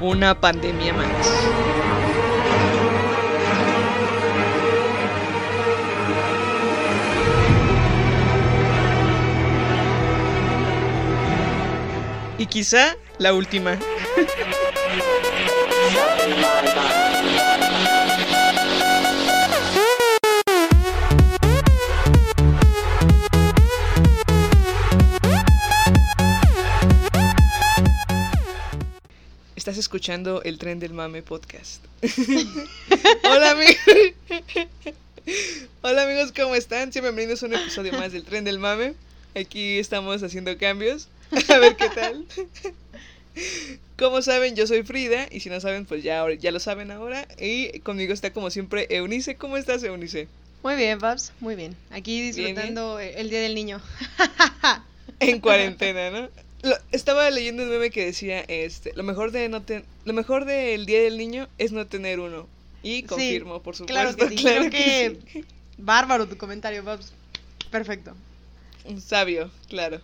Una pandemia más. Y quizá la última. Estás escuchando el tren del mame podcast. Hola amigos. Hola amigos, ¿cómo están? Sean bienvenidos a un episodio más del tren del mame. Aquí estamos haciendo cambios. A ver qué tal. Como saben, yo soy Frida y si no saben, pues ya, ya lo saben ahora. Y conmigo está como siempre Eunice. ¿Cómo estás, Eunice? Muy bien, Babs, muy bien. Aquí disfrutando el Día del Niño. en cuarentena, ¿no? Estaba leyendo un meme que decía, este, lo mejor de no lo mejor del Día del Niño es no tener uno. Y confirmo, por supuesto. Claro que sí, claro que, bárbaro tu comentario, Babs. Perfecto. Sabio, claro.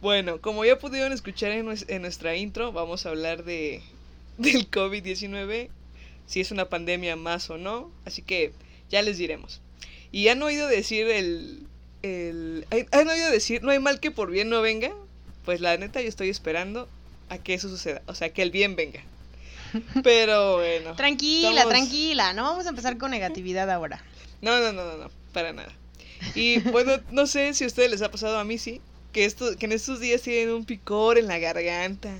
Bueno, como ya pudieron escuchar en, nuestra intro, vamos a hablar de del COVID-19, si es una pandemia más o no, así que ya les diremos. Y han oído decir el, el han oído decir, no hay mal que por bien no venga, pues la neta yo estoy esperando a que eso suceda, o sea, que el bien venga. Pero bueno. Tranquila, tranquila, no vamos a empezar con negatividad ahora. No, no, no, no, no, para nada. Y bueno, no sé si a ustedes les ha pasado, a mí sí, que, esto, que en estos días tienen un picor en la garganta,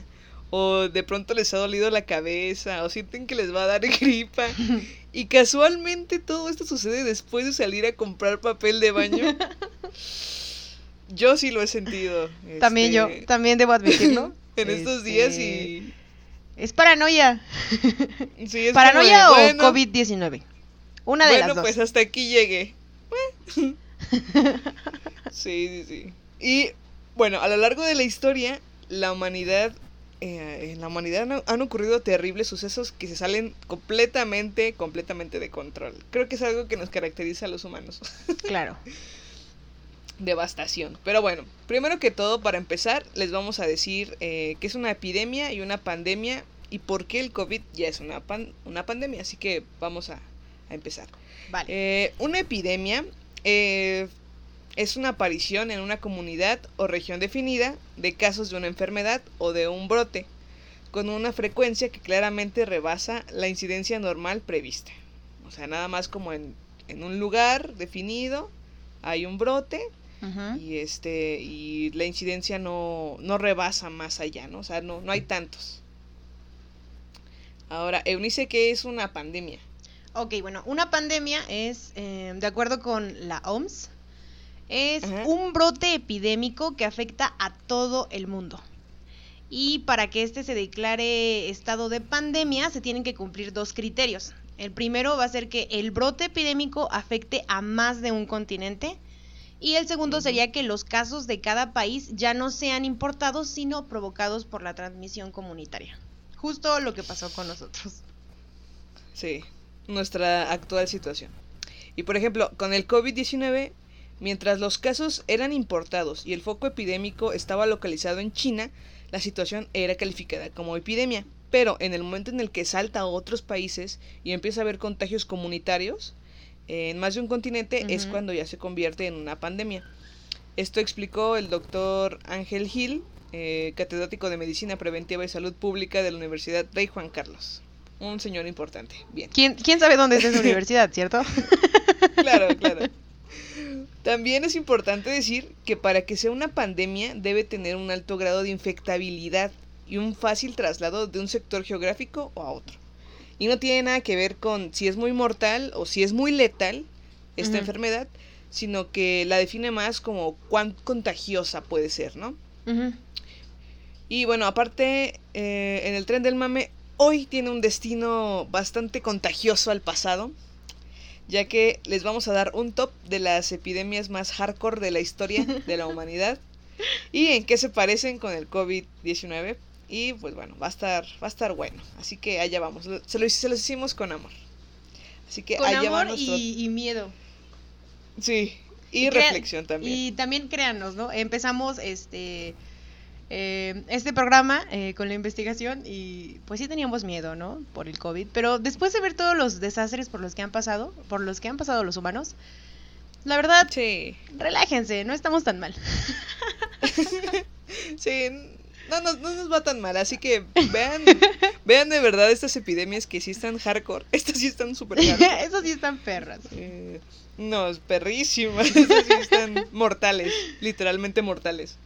o de pronto les ha dolido la cabeza, o sienten que les va a dar gripa. Y casualmente todo esto sucede después de salir a comprar papel de baño. Yo sí lo he sentido. También yo, este, también debo admitirlo. en estos días y... Este, es paranoia. Sí, es ¿Paranoia o COVID-19? Una de las dos. Bueno, pues hasta aquí llegué. sí, sí, sí. Y bueno, a lo largo de la historia, la humanidad, eh, en la humanidad han, ocurrido terribles sucesos que se salen completamente, completamente de control. Creo que es algo que nos caracteriza a los humanos. Claro. Devastación. Pero bueno, primero que todo, para empezar, les vamos a decir eh, que es una epidemia y una pandemia y por qué el COVID ya es una, una pandemia. Así que vamos a, empezar. Vale. Eh, una epidemia es una aparición en una comunidad o región definida de casos de una enfermedad o de un brote, con una frecuencia que claramente rebasa la incidencia normal prevista. O sea, nada más como en, un lugar definido hay un brote y este y la incidencia no, no rebasa más allá, ¿no? O sea, no, no hay tantos. Ahora, Eunice, ¿qué es una pandemia? Ok, bueno, una pandemia es, eh, de acuerdo con la OMS, es un brote epidémico que afecta a todo el mundo. Y para que este se declare estado de pandemia se tienen que cumplir dos criterios. El primero va a ser que el brote epidémico afecte a más de un continente. Y el segundo sería que los casos de cada país ya no sean importados, sino provocados por la transmisión comunitaria. Justo lo que pasó con nosotros. Sí, nuestra actual situación. Y por ejemplo, con el COVID-19 Mientras los casos eran importados y el foco epidémico estaba localizado en China, la situación era calificada como epidemia. Pero en el momento en el que salta a otros países y empieza a haber contagios comunitarios en más de un continente, es cuando ya se convierte en una pandemia. Esto explicó el doctor Ángel Gil, eh, catedrático de Medicina Preventiva y Salud Pública de la Universidad Rey Juan Carlos. Un señor importante. Bien. ¿Quién, quién sabe dónde es esa universidad, cierto? claro, claro. También es importante decir que para que sea una pandemia debe tener un alto grado de infectabilidad y un fácil traslado de un sector geográfico a otro. Y no tiene nada que ver con si es muy mortal o si es muy letal esta enfermedad, sino que la define más como cuán contagiosa puede ser, ¿no? Y bueno, aparte, eh, en el tren del mame, hoy tiene un destino bastante contagioso al pasado, ya que les vamos a dar un top de las epidemias más hardcore de la historia de la humanidad y en qué se parecen con el COVID-19. Y pues bueno, va a estar, va a estar bueno. Así que allá vamos. Se, lo, se los hicimos con amor. Así que con allá amor va nuestro... y, y miedo. Sí, y, reflexión también. Y también créanos, ¿no? Empezamos este eh, este programa eh, con la investigación y pues sí teníamos miedo, ¿no? Por el COVID, pero después de ver todos los desastres por los que han pasado, por los que han pasado los humanos, la verdad, Sí, relájense, no estamos tan mal. sí, no nos, no nos va tan mal, así que vean, vean de verdad estas epidemias que sí están hardcore, estas sí están súper hardcore. Esos sí están perras. Eh, no, es perrísimas, estas sí están mortales, literalmente mortales.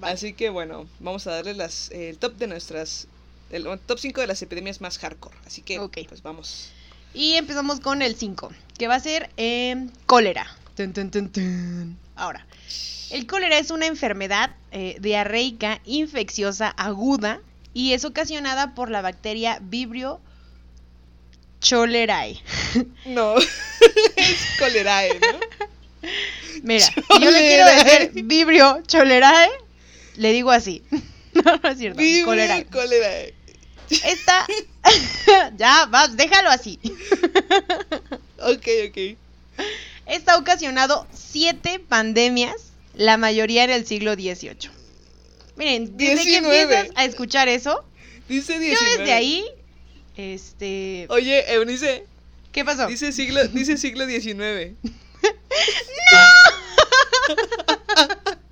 Así que bueno, vamos a darles las, eh, el top de nuestras, el top 5 de las epidemias más hardcore, así que Ok. pues vamos. Y empezamos con el 5, que va a ser eh, cólera. Tun, tun, tun. Ahora, el cólera es una enfermedad eh, diarreica infecciosa aguda y es ocasionada por la bacteria Vibrio cholerae. No, es colerae, ¿no? Mira, yo le quiero Cholerae. decir Vibrio cholerae, le digo así. No, no es cierto, Vive cólerae. colerae. Esta, ya, vas, déjalo así. Ok, ok. Esta ha ocasionado siete pandemias, la mayoría en el siglo XVIII. Miren, desde que 19. empiezas a escuchar eso, Dice yo 19. desde ahí, este, Oye, Eunice, ¿qué pasó? dice siglo, dice siglo XIX.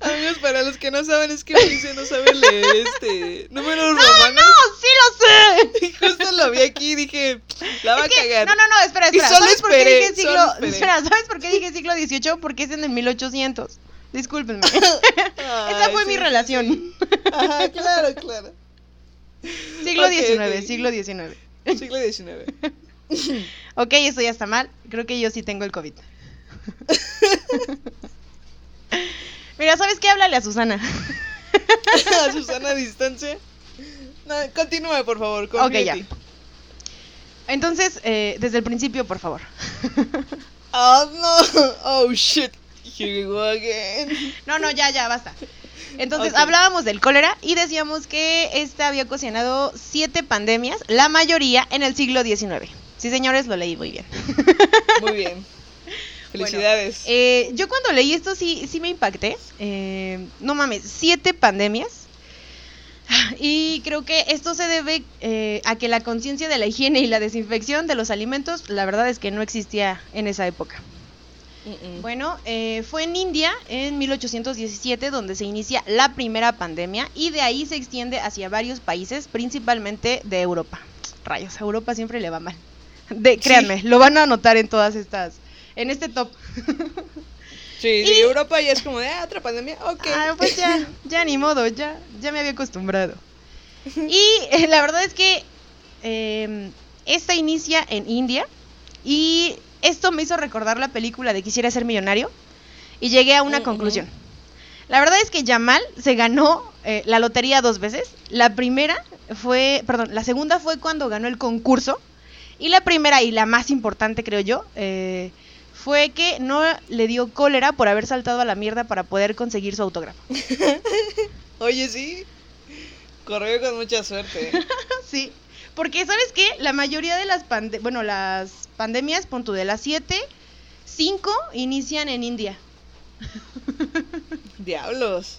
Amigos, para los que no saben, es que Eunice no sabe leer este números romanos. ¡No, sé! Y justo lo vi aquí y dije, la va a Es que- cagar. no, no, no, espera, Y espera. solo ¿Sabes por qué dije siglo? Espera, ¿sabes por qué dije siglo XVIII? Porque es en el 1800. Discúlpenme. Ay, Esa fue sí, mi relación. sí. Ajá, claro, claro. Siglo XIX, ok. siglo XIX. Siglo XIX. Ok, esto ya está mal. Creo que yo sí tengo el COVID. Mira, ¿sabes qué? Háblale a Susana. a Susana a distancia. No, continúa, por favor. Ok, confío en ya. Entonces, eh, desde el principio, por favor. Oh, no. Oh, shit. Here we go again. No, no, ya, ya, basta. Entonces, Ok. hablábamos del cólera y decíamos que este había ocasionado siete pandemias, la mayoría en el siglo XIX. Sí, señores, lo leí muy bien. Muy bien. Felicidades. Eh, yo cuando leí esto sí, sí me impacté. Eh, no mames, siete pandemias. Y creo que esto se debe eh, a que la conciencia de la higiene y la desinfección de los alimentos, la verdad es que no existía en esa época. Mm-mm. Bueno, eh, fue en India en 1817 donde se inicia la primera pandemia y de ahí se extiende hacia varios países, principalmente de Europa. Rayos, a Europa siempre le va mal. De, Sí. créanme, lo van a notar en todas estas, en este top. Sí, sí, y- Europa ya es como de, ah, otra pandemia. Ok. Ah, pues ya, ya ni modo, ya, ya me había acostumbrado. Y eh, la verdad es que eh, esta inicia en India y esto me hizo recordar la película de Quisiera ser millonario y llegué a una Mm, conclusión. La verdad es que Yamal se ganó eh, la lotería dos veces. La primera fue, perdón, la segunda fue cuando ganó el concurso y la primera y la más importante creo yo eh, fue que no le dio cólera por haber saltado a la mierda para poder conseguir su autógrafo. Oye, sí. Corrió con mucha suerte. Sí, porque ¿sabes qué? La mayoría de las pande bueno, las pandemias, pon tú, de las siete, cinco inician en India. Diablos.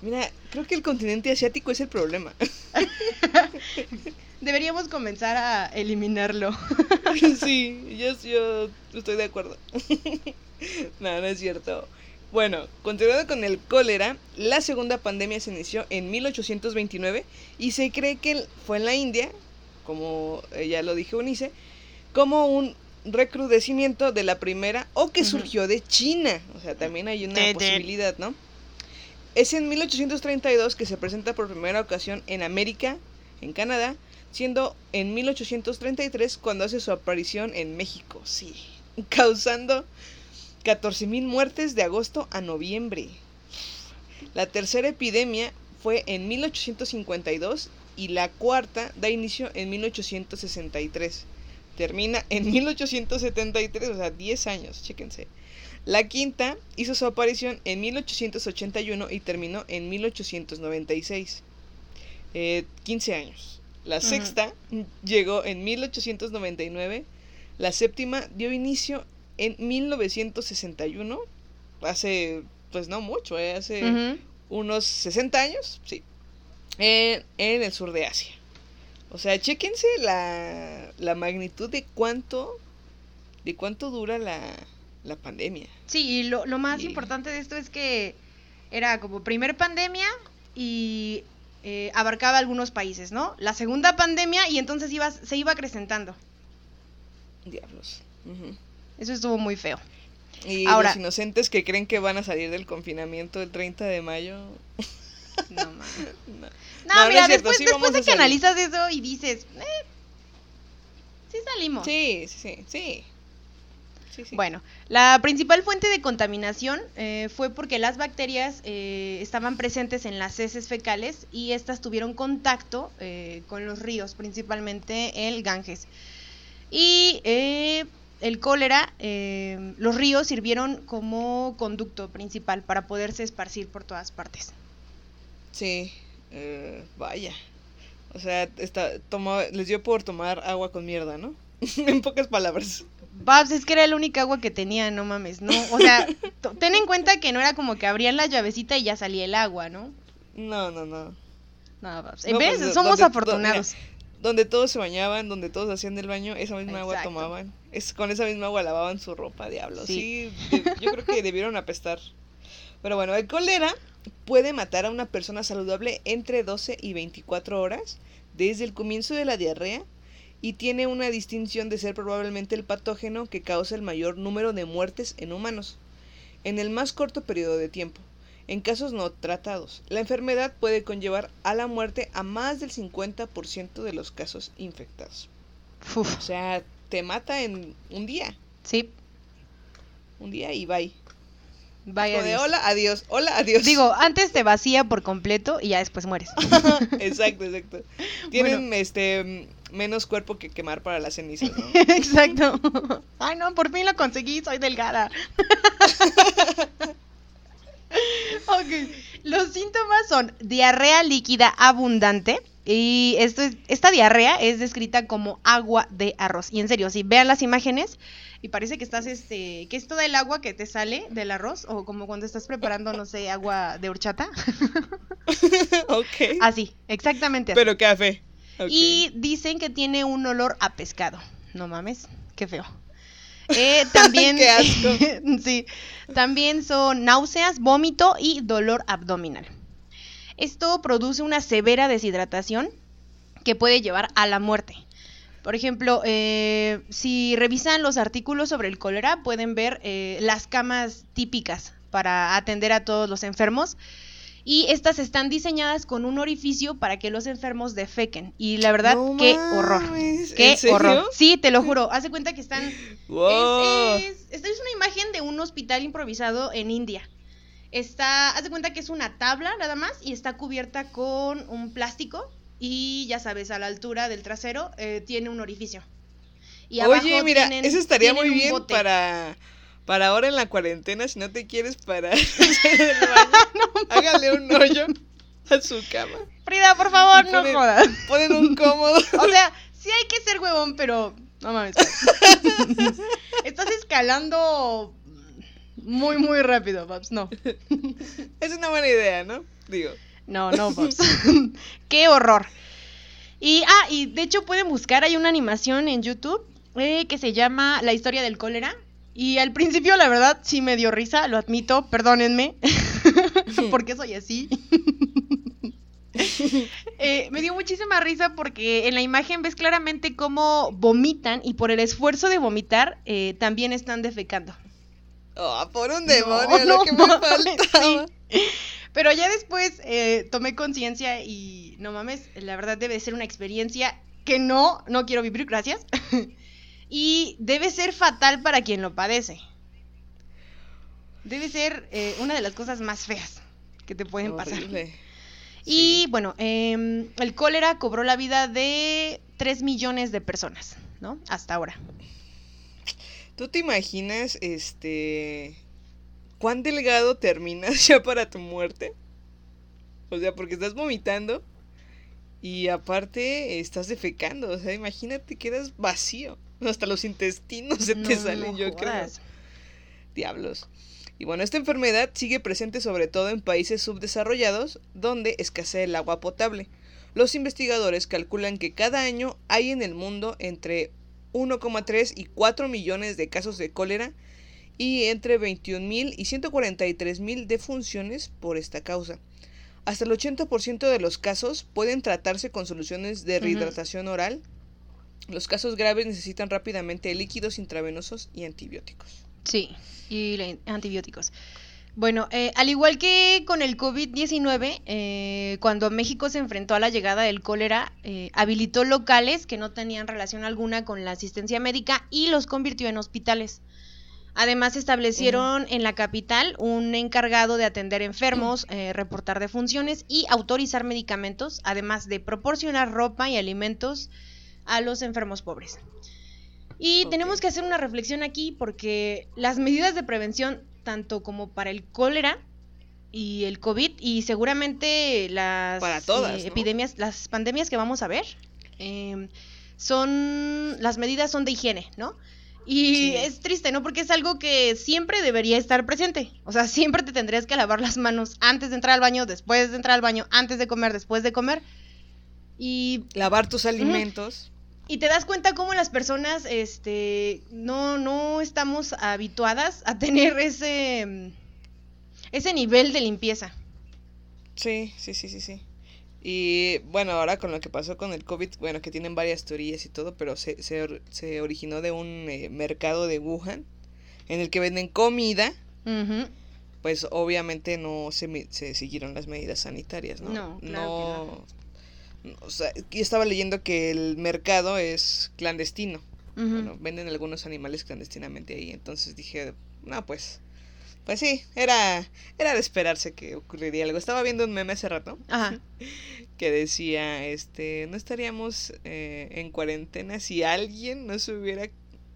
Mira, creo que el continente asiático es el problema. Deberíamos comenzar a eliminarlo. sí, yo, yo estoy de acuerdo. no, no es cierto. Bueno, continuando con el cólera, la segunda pandemia se inició en 1829 y se cree que fue en la India, como eh, ya lo dije Unice, como un recrudecimiento de la primera o que surgió de China. O sea, también hay una posibilidad, ¿no? Es en 1832 que se presenta por primera ocasión en América, en Canadá, siendo en 1833 cuando hace su aparición en México, sí, causando 14.000 muertes de agosto a noviembre. La tercera epidemia fue en 1852 y la cuarta da inicio en 1863. Termina en 1873, o sea, 10 años, chéquense. La quinta hizo su aparición en 1881 y terminó en 1896. 15 eh, años. La sexta llegó en 1899. La séptima dio inicio en 1961. Hace, pues no mucho, eh, hace unos 60 años, sí. en el sur de Asia. O sea, chéquense la, la magnitud de cuánto, de cuánto dura la, la pandemia. Sí, y lo, lo más importante de esto es que era como primer pandemia y eh, abarcaba algunos países, ¿no? La segunda pandemia y entonces iba, se iba acrecentando. Diablos. Eso estuvo muy feo. Y Ahora, los inocentes que creen que van a salir del confinamiento el 30 de mayo. No, no. no, mira, después, después de que analizas eso y dices, eh, sí salimos. Sí, sí, sí. Bueno, la principal fuente de contaminación eh, fue porque las bacterias eh, estaban presentes en las heces fecales y estas tuvieron contacto eh, con los ríos, principalmente el Ganges. Y el cólera, los ríos sirvieron como conducto principal para poderse esparcir por todas partes. Sí, vaya. O sea, está, les dio por tomar agua con mierda, ¿no? en pocas palabras. Babs, es que era la única agua que tenía, no mames, ¿no? O sea, ten en cuenta que no era como que abrían la llavecita y ya salía el agua, ¿no? No, no, no. No, Babs. En vez, pues, somos afortunados. Donde, todos se bañaban, donde todos hacían el baño, esa misma agua tomaban. Es, con esa misma agua lavaban su ropa, diablo. Sí, yo creo que debieron apestar. Pero bueno, el cólera puede matar a una persona saludable entre 12 y 24 horas desde el comienzo de la diarrea y tiene una distinción de ser probablemente el patógeno que causa el mayor número de muertes en humanos, en el más corto periodo de tiempo. En casos no tratados, la enfermedad puede conllevar a la muerte a más del 50% de los casos infectados. O sea, te mata en un día. Sí. Un día y bye. Vaya. De hola, adiós, hola, adiós. Digo, antes te vacía por completo y ya después mueres. exacto, exacto. Tienen este menos cuerpo que quemar para las cenizas, ¿no? exacto. Ay, no, por fin lo conseguí, soy delgada. ok. Los síntomas son diarrea líquida abundante. Y esto es, esta diarrea es descrita como agua de arroz. Y en serio, si vean las imágenes, y parece que estás, este, que es toda el agua que te sale del arroz, o como cuando estás preparando, no sé, agua de horchata. ok. Así, exactamente así. Pero café. Y dicen que tiene un olor a pescado. No mames, qué feo. Eh, también, qué asco. sí, también son náuseas, vómito y dolor abdominal. Esto produce una severa deshidratación que puede llevar a la muerte. Por ejemplo, eh, si revisan los artículos sobre el cólera, pueden ver eh, las camas típicas para atender a todos los enfermos. Y estas están diseñadas con un orificio para que los enfermos defequen. Y la verdad, qué horror. Qué horror. Sí, te lo juro. Hace cuenta que están. esta es una imagen de un hospital improvisado en India. Está, haz de cuenta que es una tabla nada más y está cubierta con un plástico y ya sabes, a la altura del trasero eh, tiene un orificio. Y Oye, mira, eso estaría muy bien para para ahora en la cuarentena, si no te quieres parar hágale un hoyo a su cama. Frida, por favor, no jodas. Ponen un cómodo. o sea, sí hay que ser huevón, pero no mames. Estás escalando muy, muy rápido, Babs. No. es una buena idea, ¿no? Digo. No, no, Babs. Qué horror. Y, ah, y de hecho pueden buscar, hay una animación en YouTube eh, que se llama La historia del cólera. Y al principio, la verdad, sí me dio risa, lo admito, perdónenme, porque soy así. Eh, me dio muchísima risa porque en la imagen ves claramente cómo vomitan y por el esfuerzo de vomitar eh, también están defecando. Oh, por un demonio, lo que me faltaba. Pero ya después eh, tomé conciencia y no mames, la verdad debe ser una experiencia que no, no quiero vivir, gracias y debe ser fatal para quien lo padece. Debe ser eh, una de las cosas más feas que te pueden pasar. Y bueno, em, el cólera cobró la vida de 3 millones de personas, ¿no? Hasta ahora. ¿Tú te imaginas, este, cuán delgado terminas ya para tu muerte? O sea, porque estás vomitando y aparte estás defecando. O sea, imagínate, quedas vacío. Hasta los intestinos se te salen, yo creo. Diablos. Y bueno, esta enfermedad sigue presente sobre todo en países subdesarrollados donde escasea el agua potable. Los investigadores calculan que cada año hay en el mundo entre 1,3 y 4 millones de casos de cólera y entre 21.000 y 143.000 defunciones por esta causa. Hasta el 80% de los casos pueden tratarse con soluciones de rehidratación oral. Los casos graves necesitan rápidamente líquidos intravenosos y antibióticos. Sí, y antibióticos. Bueno, eh, al igual que con el COVID-19, eh, cuando México se enfrentó a la llegada del cólera, eh, habilitó locales que no tenían relación alguna con la asistencia médica y los convirtió en hospitales. Además, establecieron en la capital un encargado de atender enfermos, reportar defunciones y autorizar medicamentos, además de proporcionar ropa y alimentos a los enfermos pobres. Y tenemos que hacer una reflexión aquí porque las medidas de prevención, tanto como para el cólera y el COVID, y seguramente las eh, epidemias, las pandemias que vamos a ver, em, son, las medidas son de higiene, ¿no? Y es triste, ¿no? Porque es algo que siempre debería estar presente. O sea, siempre te tendrías que lavar las manos antes de entrar al baño, después de entrar al baño, antes de comer, después de comer. Y... Lavar tus alimentos. Y te das cuenta cómo las personas este, no, no estamos habituadas a tener ese, ese nivel de limpieza. Sí, sí, sí, sí, sí. Y bueno, ahora con lo que pasó con el COVID, bueno, que tienen varias teorías y todo, pero se, se, originó de un eh, mercado de Wuhan en el que venden comida. Pues obviamente no se, se siguieron las medidas sanitarias, ¿no? No, claro no o sea, aquí estaba leyendo que el mercado es clandestino. Bueno, venden algunos animales clandestinamente ahí. Entonces dije, no, pues, pues sí, era, era de esperarse que ocurriría algo. Estaba viendo un meme hace rato que decía, este, no estaríamos eh, en cuarentena si alguien no se hubiera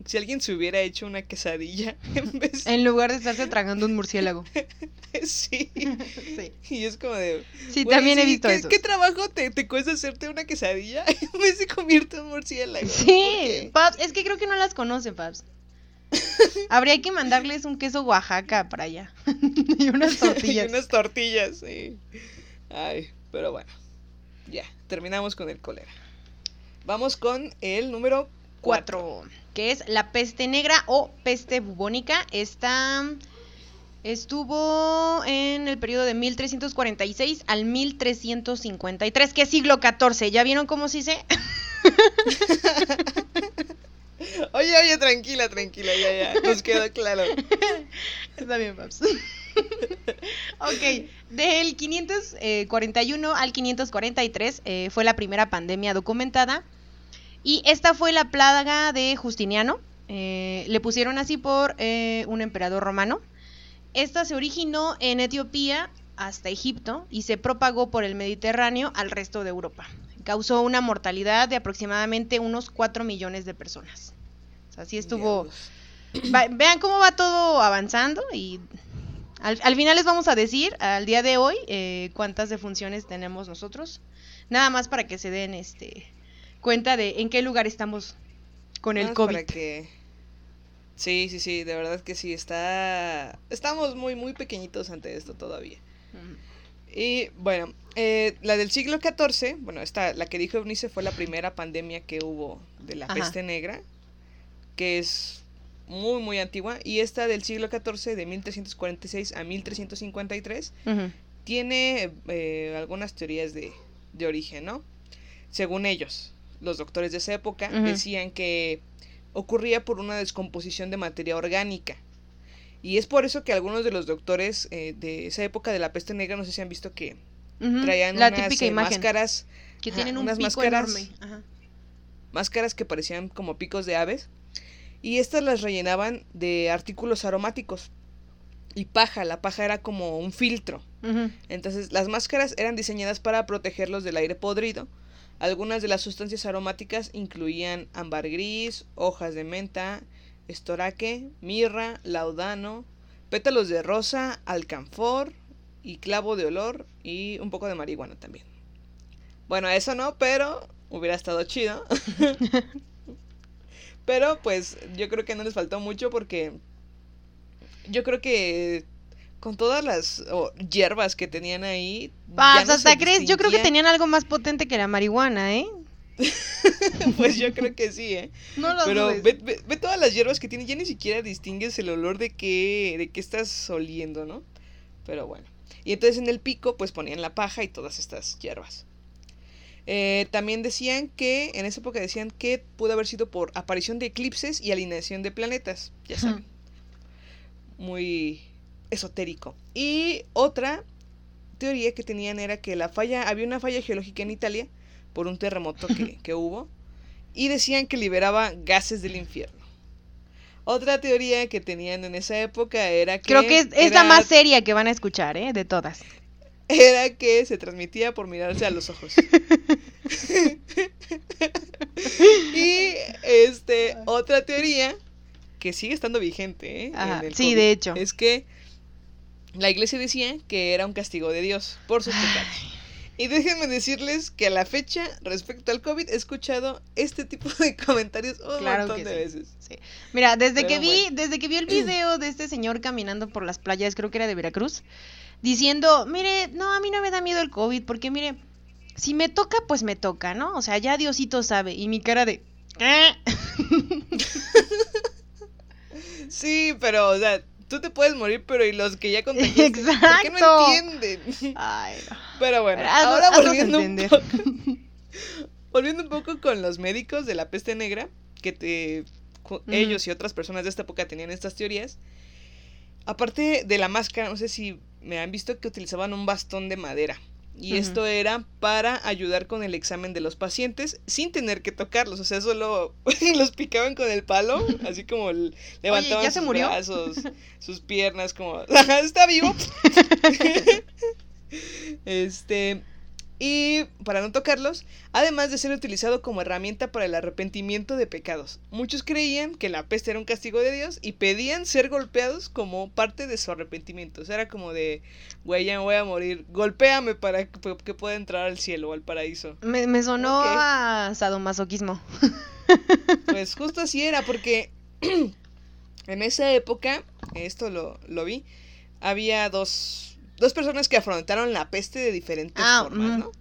si alguien se hubiera hecho una quesadilla en vez en lugar de estarse tragando un murciélago. sí. sí. Y es como de Sí, también he visto ¿qué, eso. ¿Qué trabajo te, te cuesta hacerte una quesadilla en vez de comerte un murciélago? Sí, Paps, es que creo que no las conocen, Paps. Habría que mandarles un queso Oaxaca para allá. y unas tortillas. y unas tortillas, sí. Ay, pero bueno. Ya, terminamos con el cólera. Vamos con el número 4 que es la peste negra o peste bubónica. Esta estuvo en el periodo de 1346 al 1353, que es siglo XIV. ¿Ya vieron cómo se dice? oye, oye, tranquila, tranquila, ya, ya, nos quedó claro. Está bien, Paps. ok, del 541 al 543 eh, fue la primera pandemia documentada y esta fue la plaga de Justiniano. Eh, le pusieron así por eh, un emperador romano. Esta se originó en Etiopía hasta Egipto y se propagó por el Mediterráneo al resto de Europa. Causó una mortalidad de aproximadamente unos 4 millones de personas. así estuvo. vean cómo va todo avanzando y al, final les vamos a decir al día de hoy eh, cuántas defunciones tenemos nosotros. Nada más para que se den este cuenta de en qué lugar estamos con el COVID. Sí, sí, sí, de verdad que sí, está... Estamos muy, muy pequeñitos ante esto todavía. Y bueno, eh, la del siglo XIV, bueno, esta, la que dijo Eunice fue la primera pandemia que hubo de la peste negra, que es muy, muy antigua. Y esta del siglo XIV, de 1346 a 1353, tiene eh, algunas teorías de, de origen, ¿no? Según ellos los doctores de esa época decían que ocurría por una descomposición de materia orgánica. Y es por eso que algunos de los doctores eh, de esa época de la peste negra, no sé si han visto que traían la unas eh, máscaras. Que tienen un unas máscaras, enorme. Máscaras que parecían como picos de aves. Y estas las rellenaban de artículos aromáticos. y paja. La paja era como un filtro. Entonces, las máscaras eran diseñadas para protegerlos del aire podrido. Algunas de las sustancias aromáticas incluían ámbar gris, hojas de menta, estoraque, mirra, laudano, pétalos de rosa, alcanfor y clavo de olor y un poco de marihuana también. Bueno, eso no, pero hubiera estado chido. pero pues yo creo que no les faltó mucho porque yo creo que con todas las hierbas que tenían ahí. Paz, hasta crees, yo creo que tenían algo más potente que la marihuana, ¿eh? pues yo creo que sí, ¿eh? No lo Pero ve, ve, todas las hierbas que tiene, ya ni siquiera distingues el olor de qué, de qué estás oliendo, ¿no? Pero bueno. Y entonces en el pico, pues ponían la paja y todas estas hierbas. Eh, también decían que, en esa época decían que pudo haber sido por aparición de eclipses y alineación de planetas, ya saben. Muy esotérico. Y otra teoría que tenían era que la falla, había una falla geológica en Italia por un terremoto que, hubo y decían que liberaba gases del infierno. Otra teoría que tenían en esa época era que... Creo que es, la más seria que van a escuchar, ¿eh? De todas. Era que se transmitía por mirarse a los ojos. y este, otra teoría que sigue estando vigente, ¿eh? sí, de hecho. Es que la iglesia decía que era un castigo de Dios por sus pecados. Y déjenme decirles que a la fecha, respecto al COVID, he escuchado este tipo de comentarios un montón de veces. Mira, desde que vi, desde que vi el video de este señor caminando por las playas, creo que era de Veracruz, diciendo, mire, no, a mí no me da miedo el COVID, porque mire, si me toca, pues me toca, ¿no? O sea, ya Diosito sabe. Y mi cara de. sí, pero, o sea, tú te puedes morir, pero y los que ya contagiaste, Exacto. ¿por qué no entienden? Ay, Pero bueno, ahora volviendo un poco, volviendo un poco con los médicos de la peste negra, que te, ellos y otras personas de esta época tenían estas teorías. Aparte de la máscara, no sé si me han visto que utilizaban un bastón de madera. Y esto era para ayudar con el examen de los pacientes sin tener que tocarlos. O sea, solo los picaban con el palo, así como levantaban sus brazos, sus piernas, como, está vivo. este, y para no tocarlos, además de ser utilizado como herramienta para el arrepentimiento de pecados. Muchos creían que la peste era un castigo de Dios y pedían ser golpeados como parte de su arrepentimiento. O sea, era como de, güey, ya me voy a morir, golpéame para que, pueda entrar al cielo o al paraíso. Me, sonó a sadomasoquismo. Pues justo así era, porque en esa época, esto lo, lo vi, había dos dos personas que afrontaron la peste de diferentes ah, formas, ¿no?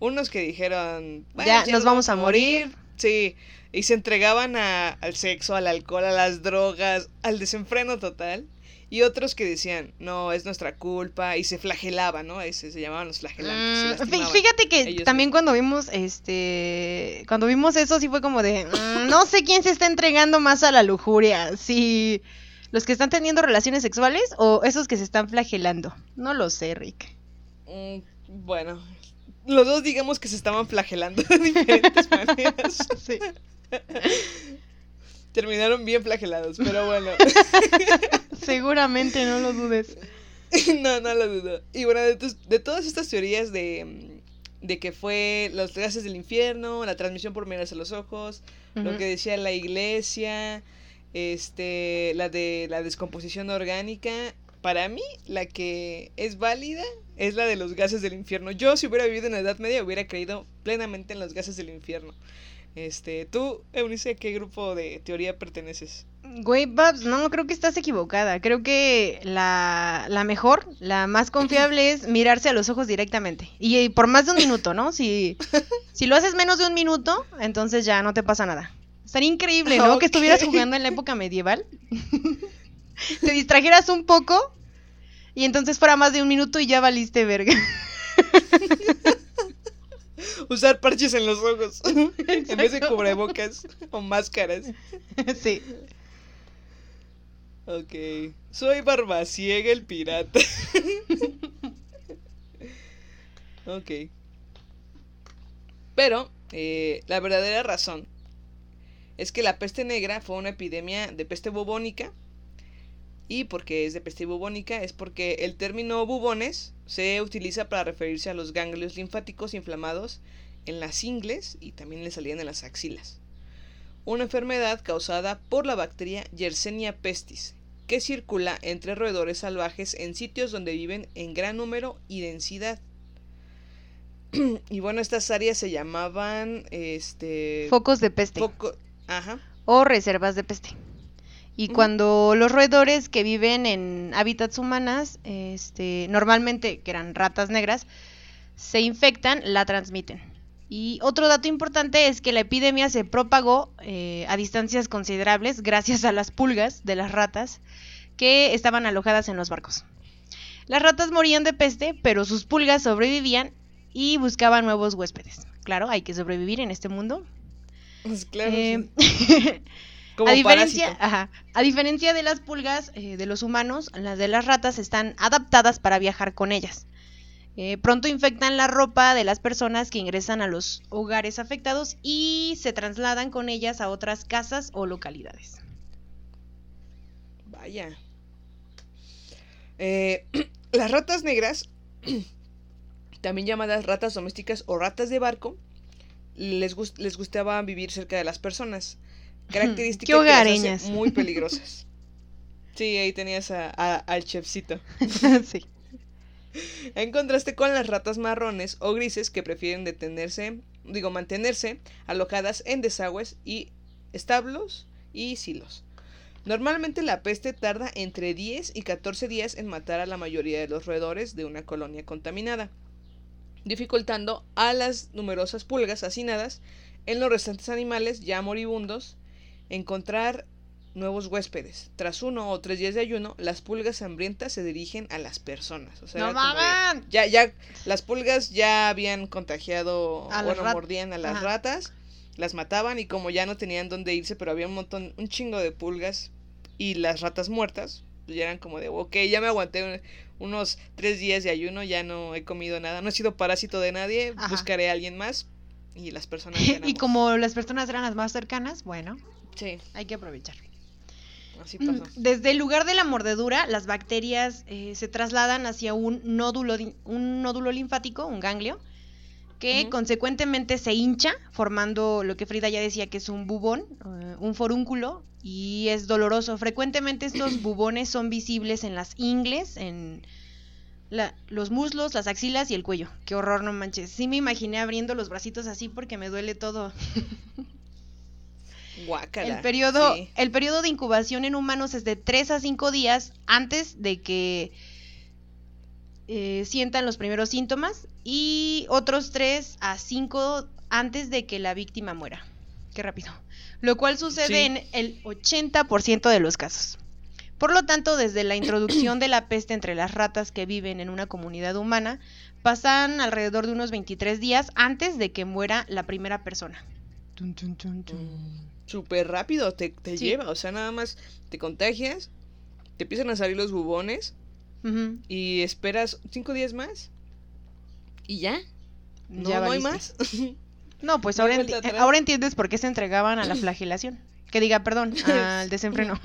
Unos que dijeron, ya, nos vamos a morir. Sí, y se entregaban al sexo, al alcohol, a las drogas, al desenfreno total. Y otros que decían, no, es nuestra culpa, y se flagelaban, ¿no? Ese, se llamaban los flagelantes. Mm, fíjate que también cuando vimos, este, cuando vimos eso sí fue como de, mm, no sé quién se está entregando más a la lujuria, sí ¿Los que están teniendo relaciones sexuales o esos que se están flagelando? No lo sé, Rick. Mm, bueno, los dos digamos que se estaban flagelando de diferentes maneras. Sí. Terminaron bien flagelados, pero bueno. Seguramente, no lo dudes. no, no lo dudo. Y bueno, de, todas estas teorías de, de, que fue los gases del infierno, la transmisión por mirarse los ojos, lo que decía la iglesia, este, la de la descomposición orgánica, para mí la que es válida es la de los gases del infierno. Yo si hubiera vivido en la Edad Media hubiera creído plenamente en los gases del infierno. Este, tú, Eunice, ¿a qué grupo de teoría perteneces? Güey, Babs, no, creo que estás equivocada. Creo que la, la mejor, la más confiable es mirarse a los ojos directamente. Y, por más de un minuto, ¿no? Si, si lo haces menos de un minuto, entonces ya no te pasa nada. Estaría increíble, ¿no? Que estuvieras jugando en la época medieval. Te distrajeras un poco y entonces fuera más de un minuto y ya valiste verga. Usar parches en los ojos en vez de cubrebocas o máscaras. Sí. Ok. Soy Barbaciega el pirata. ok. Pero, eh, la verdadera razón es que la peste negra fue una epidemia de peste bubónica y porque es de peste bubónica es porque el término bubones se utiliza para referirse a los ganglios linfáticos inflamados en las ingles y también le salían en las axilas. Una enfermedad causada por la bacteria Yersinia pestis, que circula entre roedores salvajes en sitios donde viven en gran número y densidad. y bueno, estas áreas se llamaban este focos de peste Ajá. o reservas de peste. Y cuando los roedores que viven en hábitats humanas, este, normalmente que eran ratas negras, se infectan, la transmiten. Y otro dato importante es que la epidemia se propagó eh, a distancias considerables gracias a las pulgas de las ratas que estaban alojadas en los barcos. Las ratas morían de peste, pero sus pulgas sobrevivían y buscaban nuevos huéspedes. Claro, hay que sobrevivir en este mundo. Pues claro. Eh, a, diferencia, a diferencia de las pulgas eh, de los humanos, las de las ratas están adaptadas para viajar con ellas. Eh, pronto infectan la ropa de las personas que ingresan a los hogares afectados y se trasladan con ellas a otras casas o localidades. Vaya. Eh, las ratas negras, también llamadas ratas domésticas o ratas de barco, les, les gustaba vivir cerca de las personas. Características que muy peligrosas. Sí, ahí tenías a, al chefcito. sí. En contraste con las ratas marrones o grises que prefieren detenerse, digo, mantenerse alojadas en desagües y establos y silos. Normalmente la peste tarda entre 10 y 14 días en matar a la mayoría de los roedores de una colonia contaminada, dificultando a las numerosas pulgas hacinadas en los restantes animales ya moribundos encontrar nuevos huéspedes. Tras uno o tres días de ayuno, las pulgas hambrientas se dirigen a las personas. O sea, ¡No ya, ya, las pulgas ya habían contagiado, a bueno, mordían a las ratas, las mataban y como ya no tenían dónde irse, pero había un montón, un chingo de pulgas y las ratas muertas, pues ya eran como de, ok, ya me aguanté unos tres días de ayuno, ya no he comido nada, no he sido parásito de nadie, buscaré a alguien más y las personas... y como las personas eran las más cercanas, bueno. Sí. Hay que aprovechar. Así mm, Desde el lugar de la mordedura, las bacterias eh, se trasladan hacia un nódulo, un nódulo linfático, un ganglio, que consecuentemente se hincha, formando lo que Frida ya decía que es un bubón, eh, un forúnculo, y es doloroso. Frecuentemente estos bubones son visibles en las ingles, en los muslos, las axilas y el cuello. Qué horror, no manches. Sí me imaginé abriendo los bracitos así porque me duele todo. El periodo, el periodo de incubación en humanos es de 3 a 5 días antes de que eh, sientan los primeros síntomas y otros 3 a 5 antes de que la víctima muera. Qué rápido. Lo cual sucede en el 80% de los casos. Por lo tanto, desde la introducción de la peste entre las ratas que viven en una comunidad humana, pasan alrededor de unos 23 días antes de que muera la primera persona. Tun, súper rápido te, lleva. O sea, nada más te contagias, te empiezan a salir los bubones y esperas cinco días más y ya. No, no hay más. no, pues ahora, ahora entiendes por qué se entregaban a la flagelación. Que diga, perdón, al desenfreno.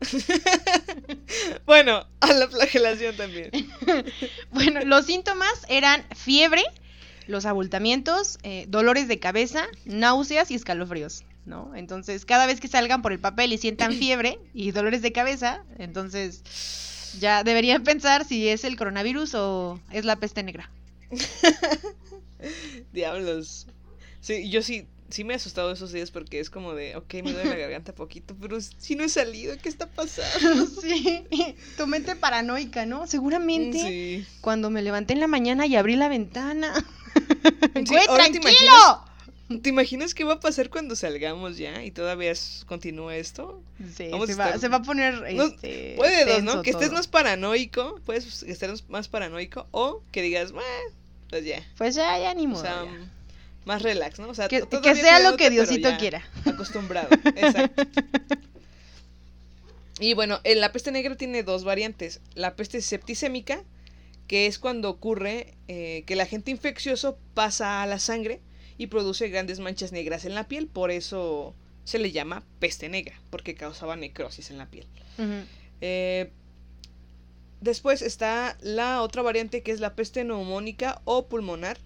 bueno, a la flagelación también. bueno, los síntomas eran fiebre, los abultamientos, eh, dolores de cabeza, náuseas y escalofríos. ¿no? Entonces, cada vez que salgan por el papel y sientan fiebre y dolores de cabeza, entonces ya deberían pensar si es el coronavirus o es la peste negra. Diablos. Sí, yo sí, sí me he asustado esos días porque es como de, ok, me duele la garganta poquito, pero si no he salido, ¿qué está pasando? Sí, tu mente paranoica, ¿no? Seguramente cuando me levanté en la mañana y abrí la ventana. tranquilo! ¿Te imaginas qué va a pasar cuando salgamos ya y todavía continúa esto? Sí, se, va, a poner. Este, puede dos, ¿no? Que estés más paranoico, puedes estar más paranoico, o que digas, pues ya. Pues ya, ya ni modo. O sea, más relax, ¿no? O sea, que, que sea lo que Diosito quiera. Acostumbrado, exacto. Y bueno, la peste negra tiene dos variantes. La peste septicémica, que es cuando ocurre eh, que el agente infeccioso pasa a la sangre y produce grandes manchas negras en la piel, por eso se le llama peste negra, porque causaba necrosis en la piel. Eh, después está la otra variante que es la peste neumónica o pulmonar.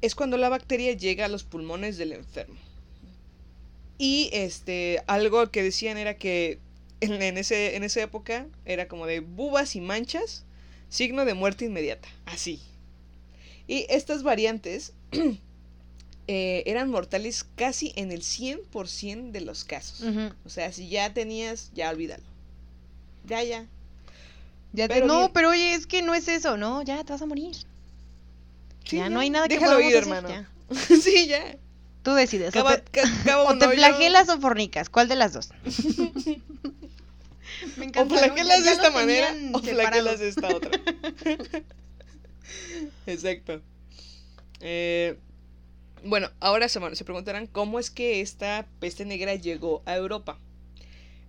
Es cuando la bacteria llega a los pulmones del enfermo. Y este, algo que decían era que en, en, ese, en esa época era como de bubas y manchas, signo de muerte inmediata, así. Y estas variantes eh, eran mortales casi en el 100% de los casos. O sea, si ya tenías, ya olvídalo. Ya, ya. Ya te- no, bien. pero oye, es que no es eso, ¿no? Ya te vas a morir. Sí, ya, no hay nada que Déjalo podamos ir, hacer, hermano. ya. sí, ya. Tú decides. Cava, o te, o te flagelas o fornicas. ¿Cuál de las dos? Me O encanta, ¿no? flagelas de esta manera o flagelas de esta otra. Exacto. Eh, bueno, ahora se, se preguntarán cómo es que esta peste negra llegó a Europa.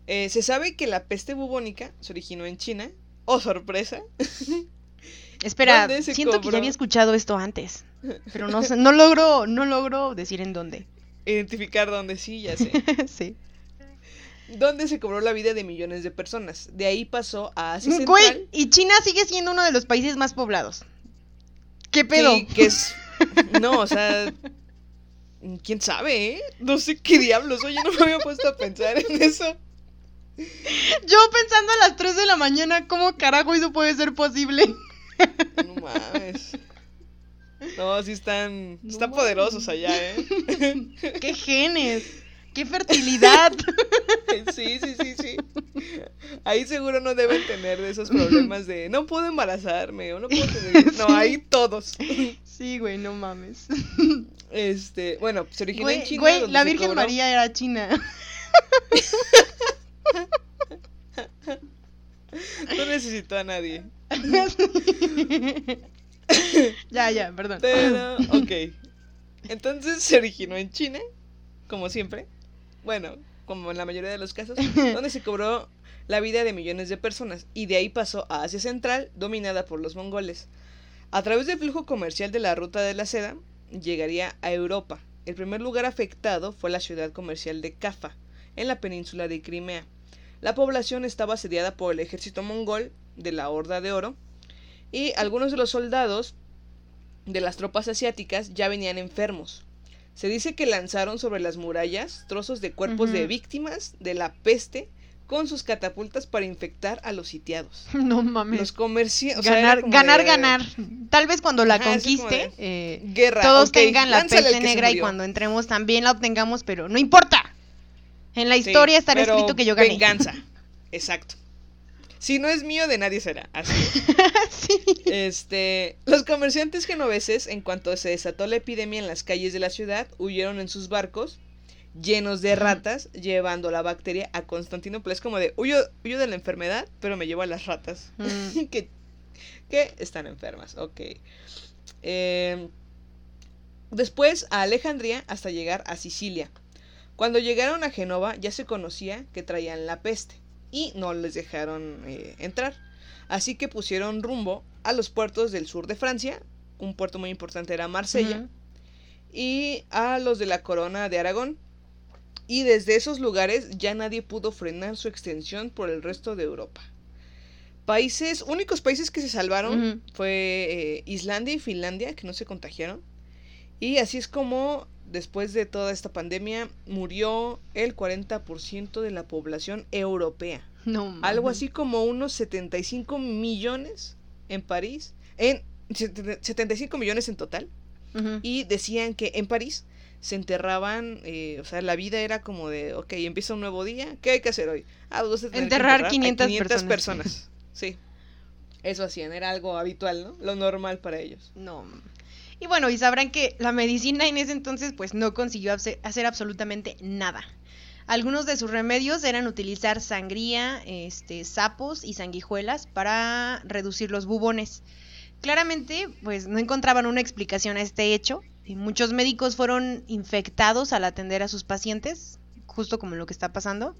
Eh, se sabe que la peste bubónica se originó en China. ¡Oh, sorpresa! Espera, ¿Dónde se siento que ya había escuchado esto antes. Pero no no logro, no logro decir en dónde. Identificar dónde sí, ya sé. sí. Donde se cobró la vida de millones de personas. De ahí pasó a Asia Central. Güey, y China sigue siendo uno de los países más poblados. ¿Qué pedo? Sí, que es. No, o sea. ¿Quién sabe, eh? No sé qué diablos. Oye, no me había puesto a pensar en eso. Yo pensando a las 3 de la mañana, ¿cómo carajo eso puede ser posible? No mames. No, sí están. No están mames. poderosos allá, eh. ¡Qué genes! ¡Qué fertilidad! Sí, sí, sí, sí. Ahí seguro no deben tener de esos problemas de no puedo embarazarme o no puedo tener. No, ahí todos. Sí, güey, no mames. Este, bueno, se originó Güey, en China. güey, la Virgen cobró- María era china. No necesitó a nadie. ya, ya, perdón. Pero, ok. Entonces se originó en China, como siempre. Bueno, como en la mayoría de los casos, donde se cobró la vida de millones de personas. Y de ahí pasó a Asia Central, dominada por los mongoles. A través del flujo comercial de la ruta de la seda, llegaría a Europa. El primer lugar afectado fue la ciudad comercial de Cafa, en la península de Crimea. La población estaba asediada por el ejército mongol de la Horda de Oro, y algunos de los soldados de las tropas asiáticas ya venían enfermos. Se dice que lanzaron sobre las murallas trozos de cuerpos de víctimas de la peste con sus catapultas para infectar a los sitiados. No mames. Los comerciantes. ganar, ganar, ganar. Tal vez cuando la Ajá, conquiste, eh, Guerra. todos tengan la lánzale peste negra y cuando entremos también la obtengamos, pero no importa. En la Sí, historia estará escrito que yo gané. Venganza. Exacto. Si no es mío, de nadie será. Así es. sí. Este, los comerciantes genoveses, en cuanto se desató la epidemia en las calles de la ciudad, huyeron en sus barcos llenos de ratas, llevando la bacteria a Constantinopla. Es como de, huyo, huyo de la enfermedad, pero me llevo a las ratas Mm. que, que están enfermas. Ok. Eh, después a Alejandría hasta llegar a Sicilia. Cuando llegaron a Génova ya se conocía que traían la peste y no les dejaron eh, entrar. Así que pusieron rumbo a los puertos del sur de Francia. Un puerto muy importante era Marsella. Y a los de la corona de Aragón. Y desde esos lugares ya nadie pudo frenar su extensión por el resto de Europa. Países, únicos países que se salvaron fue eh, Islandia y Finlandia, que no se contagiaron. Y así es como, después de toda esta pandemia, murió el 40% de la población europea. No Algo así como unos 75 millones en París. En 75 millones en total. Y decían que en París se enterraban, eh, o sea, la vida era como de, ok, empieza un nuevo día, ¿qué hay que hacer hoy? Ah, vamos a tener que Enterrar a 500 personas. personas. Sí. Eso hacían, era algo habitual, ¿no? Lo normal para ellos. No. Y bueno, y sabrán que la medicina en ese entonces pues no consiguió hacer, absolutamente nada. Algunos de sus remedios eran utilizar sangría, este, sapos y sanguijuelas para reducir los bubones. Claramente, pues no encontraban una explicación a este hecho. Y muchos médicos fueron infectados al atender a sus pacientes, justo como lo que está pasando.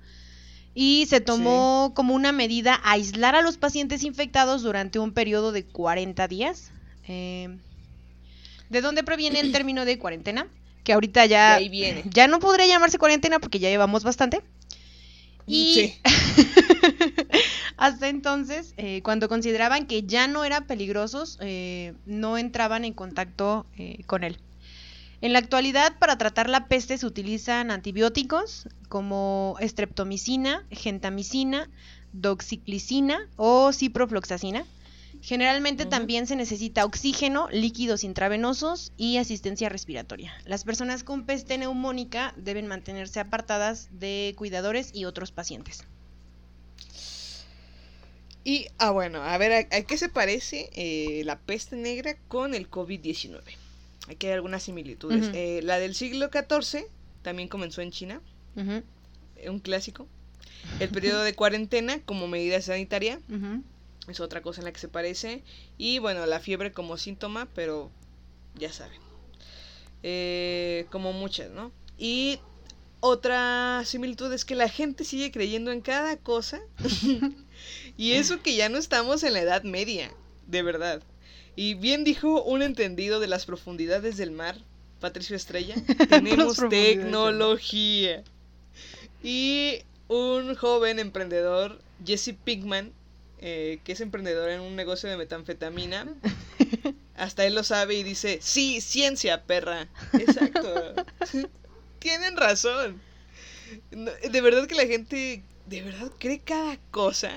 Y se tomó como una medida aislar a los pacientes infectados durante un periodo de 40 días. Eh, ¿De dónde proviene el término de cuarentena? Que ahorita ya, ahí viene. ya no podría llamarse cuarentena porque ya llevamos bastante. Y Sí. Hasta entonces, eh, cuando consideraban que ya no eran peligrosos, eh, no entraban en contacto eh, con él. En la actualidad, para tratar la peste se utilizan antibióticos como streptomicina, gentamicina, doxiclicina o ciprofloxacina. Generalmente también se necesita oxígeno, líquidos intravenosos y asistencia respiratoria. Las personas con peste neumónica deben mantenerse apartadas de cuidadores y otros pacientes. Y, ah, bueno, a ver, ¿a, qué se parece eh, la peste negra con el COVID-19? Aquí hay algunas similitudes. Eh, la del siglo XIV también comenzó en China, un clásico. El periodo de cuarentena como medida sanitaria es otra cosa en la que se parece. Y bueno, la fiebre como síntoma, pero ya saben. Eh, como muchas, ¿no? Y otra similitud es que la gente sigue creyendo en cada cosa. y eso que ya no estamos en la Edad Media, de verdad. Y bien dijo un entendido de las profundidades del mar, Patricio Estrella, tenemos tecnología. Y un joven emprendedor, Jesse Pinkman, eh, que es emprendedor en un negocio de metanfetamina, hasta él lo sabe y dice, sí, ciencia, perra. Exacto. Tienen razón. de verdad que la gente, de verdad, cree cada cosa.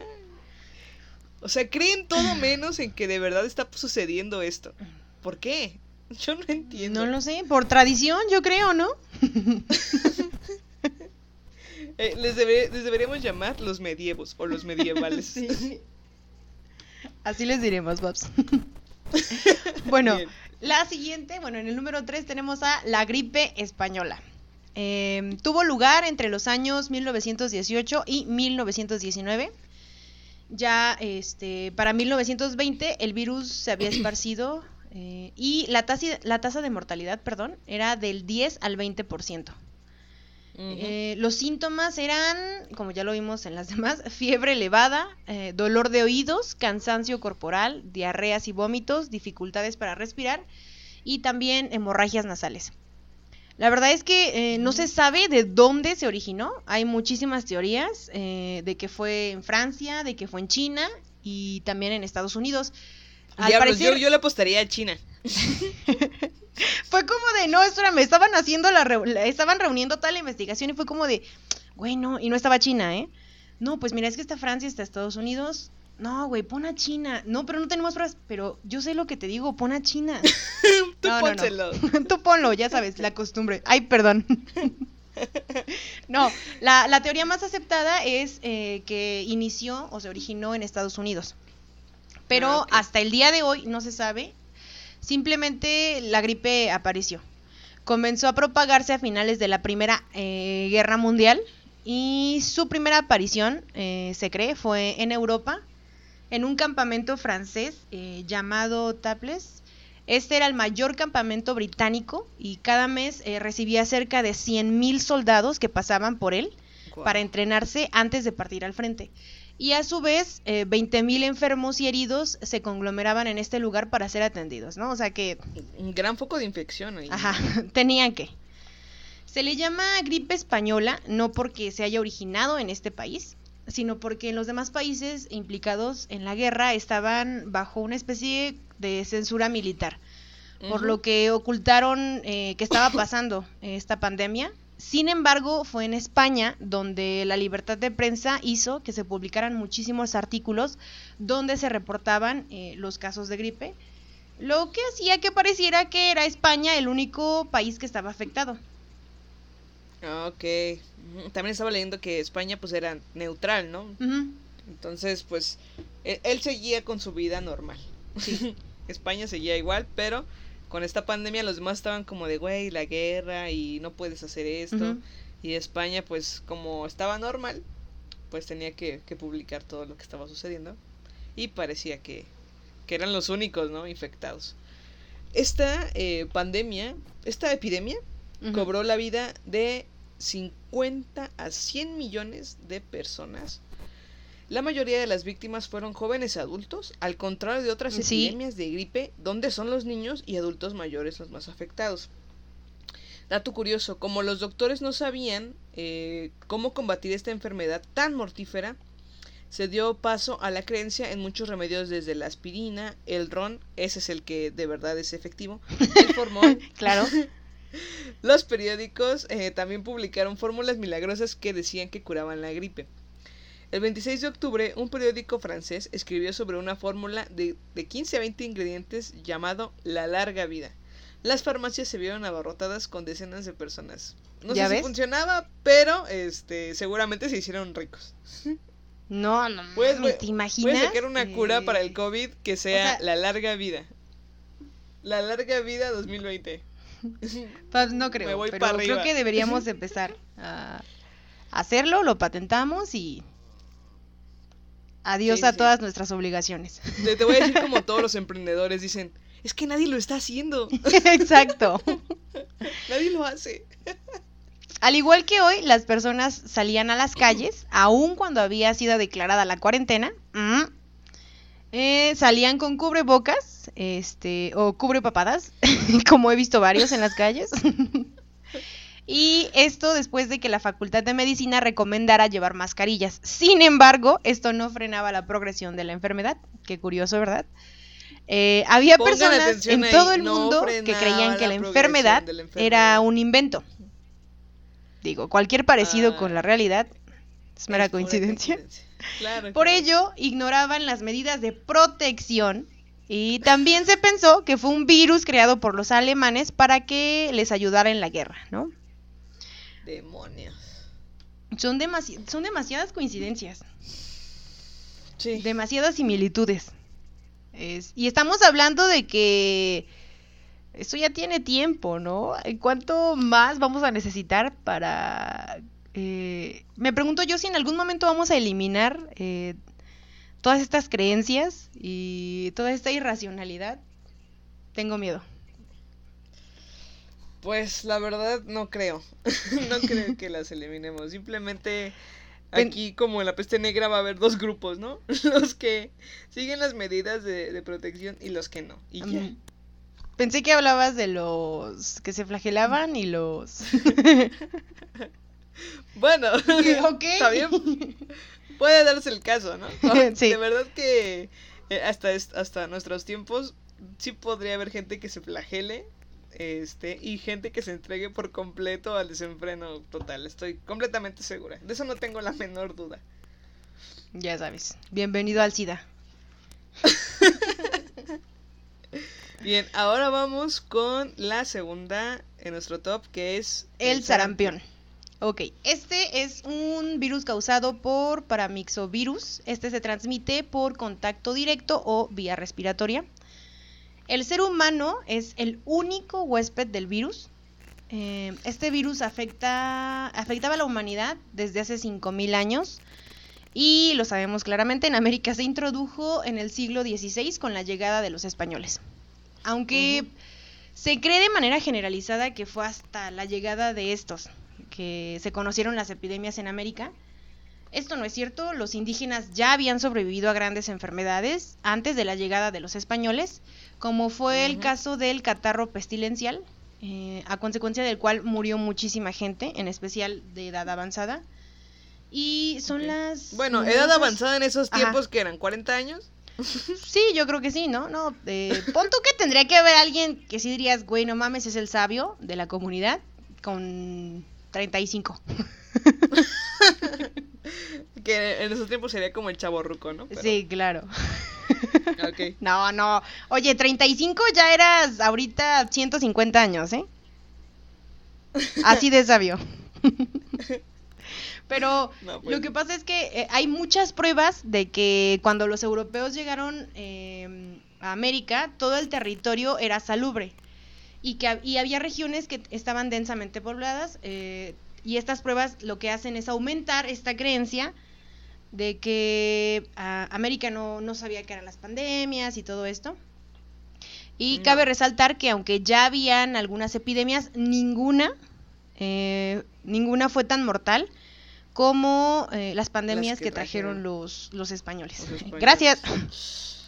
O sea, creen todo menos en que de verdad está sucediendo esto. ¿Por qué? Yo no entiendo. No lo sé, por tradición, yo creo, ¿no? Eh, les, deberíamos llamar los medievos o los medievales. Así les diremos, Babs. bueno, la siguiente, bueno, en el número 3 tenemos a la gripe española. Em, tuvo lugar entre los años 1918 y 1919. Ya este, para 1920 el virus se había esparcido eh, y la tasa, la tasa de mortalidad, perdón, era del 10 al 20%. Eh, los síntomas eran, como ya lo vimos en las demás, fiebre elevada, eh, dolor de oídos, cansancio corporal, diarreas y vómitos, dificultades para respirar y también hemorragias nasales. La verdad es que eh, no se sabe de dónde se originó. Hay muchísimas teorías de que fue en Francia, de que fue en China y también en Estados Unidos. Al parecer... yo, yo le apostaría a China. fue como de, no, me estaban haciendo la, estaban reuniendo toda la investigación y fue como de, bueno, y no estaba China, ¿eh? No, pues mira, es que está Francia, está Estados Unidos. No, güey, pon a China. No, pero no tenemos pruebas. Pero yo sé lo que te digo, pon a China. Tú pónselo. Tú ponlo, ya sabes, la costumbre. Ay, perdón. no, la, teoría más aceptada es eh, que inició o se originó en Estados Unidos. Pero ah, hasta el día de hoy no se sabe Simplemente la gripe apareció. Comenzó a propagarse a finales de la Primera eh, Guerra Mundial y su primera aparición, eh, se cree, fue en Europa, en un campamento francés eh, llamado Taples. Este era el mayor campamento británico y cada mes recibía cerca de 100.000 soldados que pasaban por él para entrenarse antes de partir al frente y a su vez eh, 20.000 enfermos y heridos se conglomeraban en este lugar para ser atendidos, ¿no? O sea que... Un gran foco de infección ahí. Ajá, tenían que. Se le llama gripe española no porque se haya originado en este país, sino porque en los demás países implicados en la guerra estaban bajo una especie de censura militar, por lo que ocultaron eh, que estaba pasando esta pandemia sin embargo, fue en España donde la libertad de prensa hizo que se publicaran muchísimos artículos donde se reportaban eh, los casos de gripe, lo que hacía que pareciera que era España el único país que estaba afectado. Ok. También estaba leyendo que España pues era neutral, ¿no? Entonces, pues, él, él, seguía con su vida normal. Sí. España seguía igual, pero con esta pandemia los demás estaban como de, güey, la guerra y no puedes hacer esto. Y España, pues como estaba normal, pues tenía que, publicar todo lo que estaba sucediendo. Y parecía que, que eran los únicos, ¿no? Infectados. Esta eh, pandemia, esta epidemia, cobró la vida de 50 a 100 millones de personas la mayoría de las víctimas fueron jóvenes adultos, al contrario de otras epidemias de gripe, donde son los niños y adultos mayores los más afectados. Dato curioso, como los doctores no sabían eh, cómo combatir esta enfermedad tan mortífera, se dio paso a la creencia en muchos remedios desde la aspirina, el ron, ese es el que de verdad es efectivo, el formol. claro. Los periódicos eh, también publicaron fórmulas milagrosas que decían que curaban la gripe. El 26 de octubre, un periódico francés escribió sobre una fórmula de, de 15 a 20 ingredientes llamado la larga vida. Las farmacias se vieron abarrotadas con decenas de personas. No sé si funcionaba, pero este seguramente se hicieron ricos. No, no, pues, ¿te imaginas? Puedes sacar una cura para el eh, COVID que sea, la larga vida. La larga vida 2020. Pues no creo, pero creo que deberíamos empezar a hacerlo, lo patentamos y adiós a todas nuestras obligaciones. te voy a decir como todos los emprendedores dicen, es que nadie lo está haciendo. Exacto. nadie lo hace. Al igual que hoy, las personas salían a las calles, aun cuando había sido declarada la cuarentena, eh, salían con cubrebocas, este, o cubrepapadas, como he visto varios en las calles. Y esto después de que la Facultad de Medicina recomendara llevar mascarillas. Sin embargo, esto no frenaba la progresión de la enfermedad. Qué curioso, ¿verdad? Eh, había personas en todo el mundo que creían que la enfermedad, era un invento. Digo, cualquier parecido con la ah. realidad es mera coincidencia. Por ello, ignoraban las medidas de protección y también se pensó que fue un virus creado por los alemanes para que les ayudara en la guerra, ¿no? Demonios. Son, son demasiadas coincidencias. Sí. Demasiadas similitudes y estamos hablando de que esto ya tiene tiempo, ¿no? ¿Cuánto más vamos a necesitar para... Eh, me pregunto yo si en algún momento vamos a eliminar eh, todas estas creencias y toda esta irracionalidad. Tengo miedo. Pues la verdad no creo. no creo que las eliminemos. Simplemente Aquí, como en la peste negra, va a haber dos grupos, ¿no? Los que siguen las medidas de, protección y los que no. Y ya. Pensé que hablabas de los que se flagelaban y los. bueno, está bien. Puede darse el caso, ¿no? De verdad que eh, hasta, hasta nuestros tiempos sí podría haber gente que se flagele este, y gente que se entregue por completo al desenfreno total. Estoy completamente segura. De eso no tengo la menor duda. Ya sabes. Bienvenido al SIDA. Bien, ahora vamos con la segunda en nuestro top, que es el, sarampión. Ok, este es un virus causado por paramixovirus. Este se transmite por contacto directo o vía respiratoria. El ser humano es el único huésped del virus. Eh, este virus afecta, afectaba a la humanidad desde hace 5.000 años y lo sabemos claramente, en América se introdujo en el siglo XVI con la llegada de los españoles. Aunque se cree de manera generalizada que fue hasta la llegada de estos que se conocieron las epidemias en América. Esto no es cierto, los indígenas ya habían sobrevivido a grandes enfermedades antes de la llegada de los españoles, como fue el caso del catarro pestilencial, eh, a consecuencia del cual murió muchísima gente, en especial de edad avanzada. Y son las... Bueno, edad avanzada en esos tiempos que eran 40 años. Sí, yo creo que sí, ¿no? No, eh, pon que tendría que haber alguien que sí dirías, güey, no mames, es el sabio de la comunidad con 35. que en esos tiempos sería como el chavo ruco, ¿no? Sí, claro. No, no. Oye, 35 ya eras ahorita 150 años, ¿eh? Así de sabio. Pero pues lo que pasa es que eh, hay muchas pruebas de que cuando los europeos llegaron em, a América, todo el territorio era salubre y que había regiones que estaban densamente pobladas eh, y estas pruebas lo que hacen es aumentar esta creencia de que ah, América no, no, sabía que eran las pandemias y todo esto. Y cabe resaltar que aunque ya habían algunas epidemias, ninguna, eh, ninguna fue tan mortal como eh, las pandemias que, trajeron, los, los, españoles. Gracias.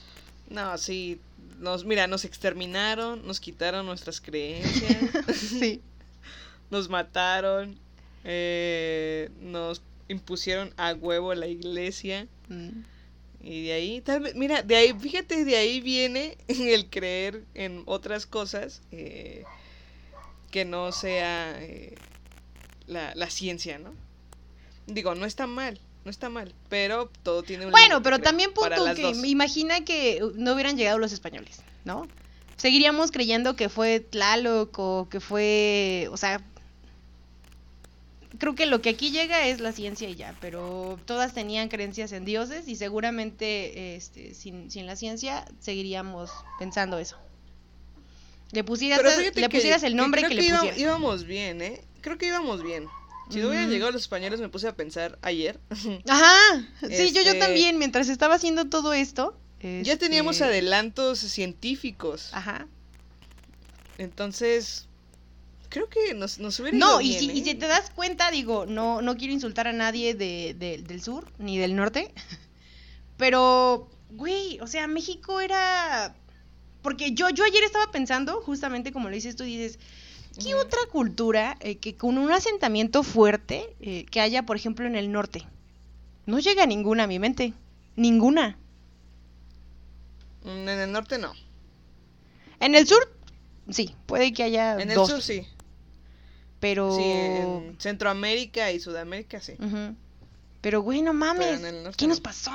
No, sí, nos, mira, nos exterminaron, nos quitaron nuestras creencias. sí. Nos mataron, eh, nos impusieron a huevo la iglesia. Mm. Y de ahí, tal vez, mira, de ahí, fíjate, de ahí viene el creer en otras cosas eh, que no sea eh, la, la, ciencia, ¿no? Digo, no está mal, no está mal, pero todo tiene un... Bueno, pero también punto que imagina que no hubieran llegado los españoles, ¿no? Seguiríamos creyendo que fue Tlaloc o que fue, o sea, creo que lo que aquí llega es la ciencia y ya, pero todas tenían creencias en dioses y seguramente este, sin, la ciencia seguiríamos pensando eso. Le pusieras, le pusieras el nombre que, le pusieras. íbamos bien, ¿eh? Creo que íbamos bien. Si no hubieran llegado los españoles, me puse a pensar ayer. Ajá, sí, yo, yo este también, mientras estaba haciendo todo esto. Ya teníamos este adelantos científicos. Ajá. Entonces, creo que nos, nos hubiera No, y, si, y si ¿eh? te das cuenta, digo, no, no quiero insultar a nadie de, del sur ni del norte, pero, güey, o sea, México era... Porque yo, yo ayer estaba pensando, justamente como lo dices tú, dices, ¿qué otra cultura eh, que con un asentamiento fuerte eh, que haya, por ejemplo, en el norte? No llega ninguna a mi mente. Ninguna. Mm, en el norte no. En el sur, sí, puede que haya. En el sur sí. Pero. Sí, en Centroamérica y Sudamérica sí. Pero, güey, no mames. ¿Qué nos pasó?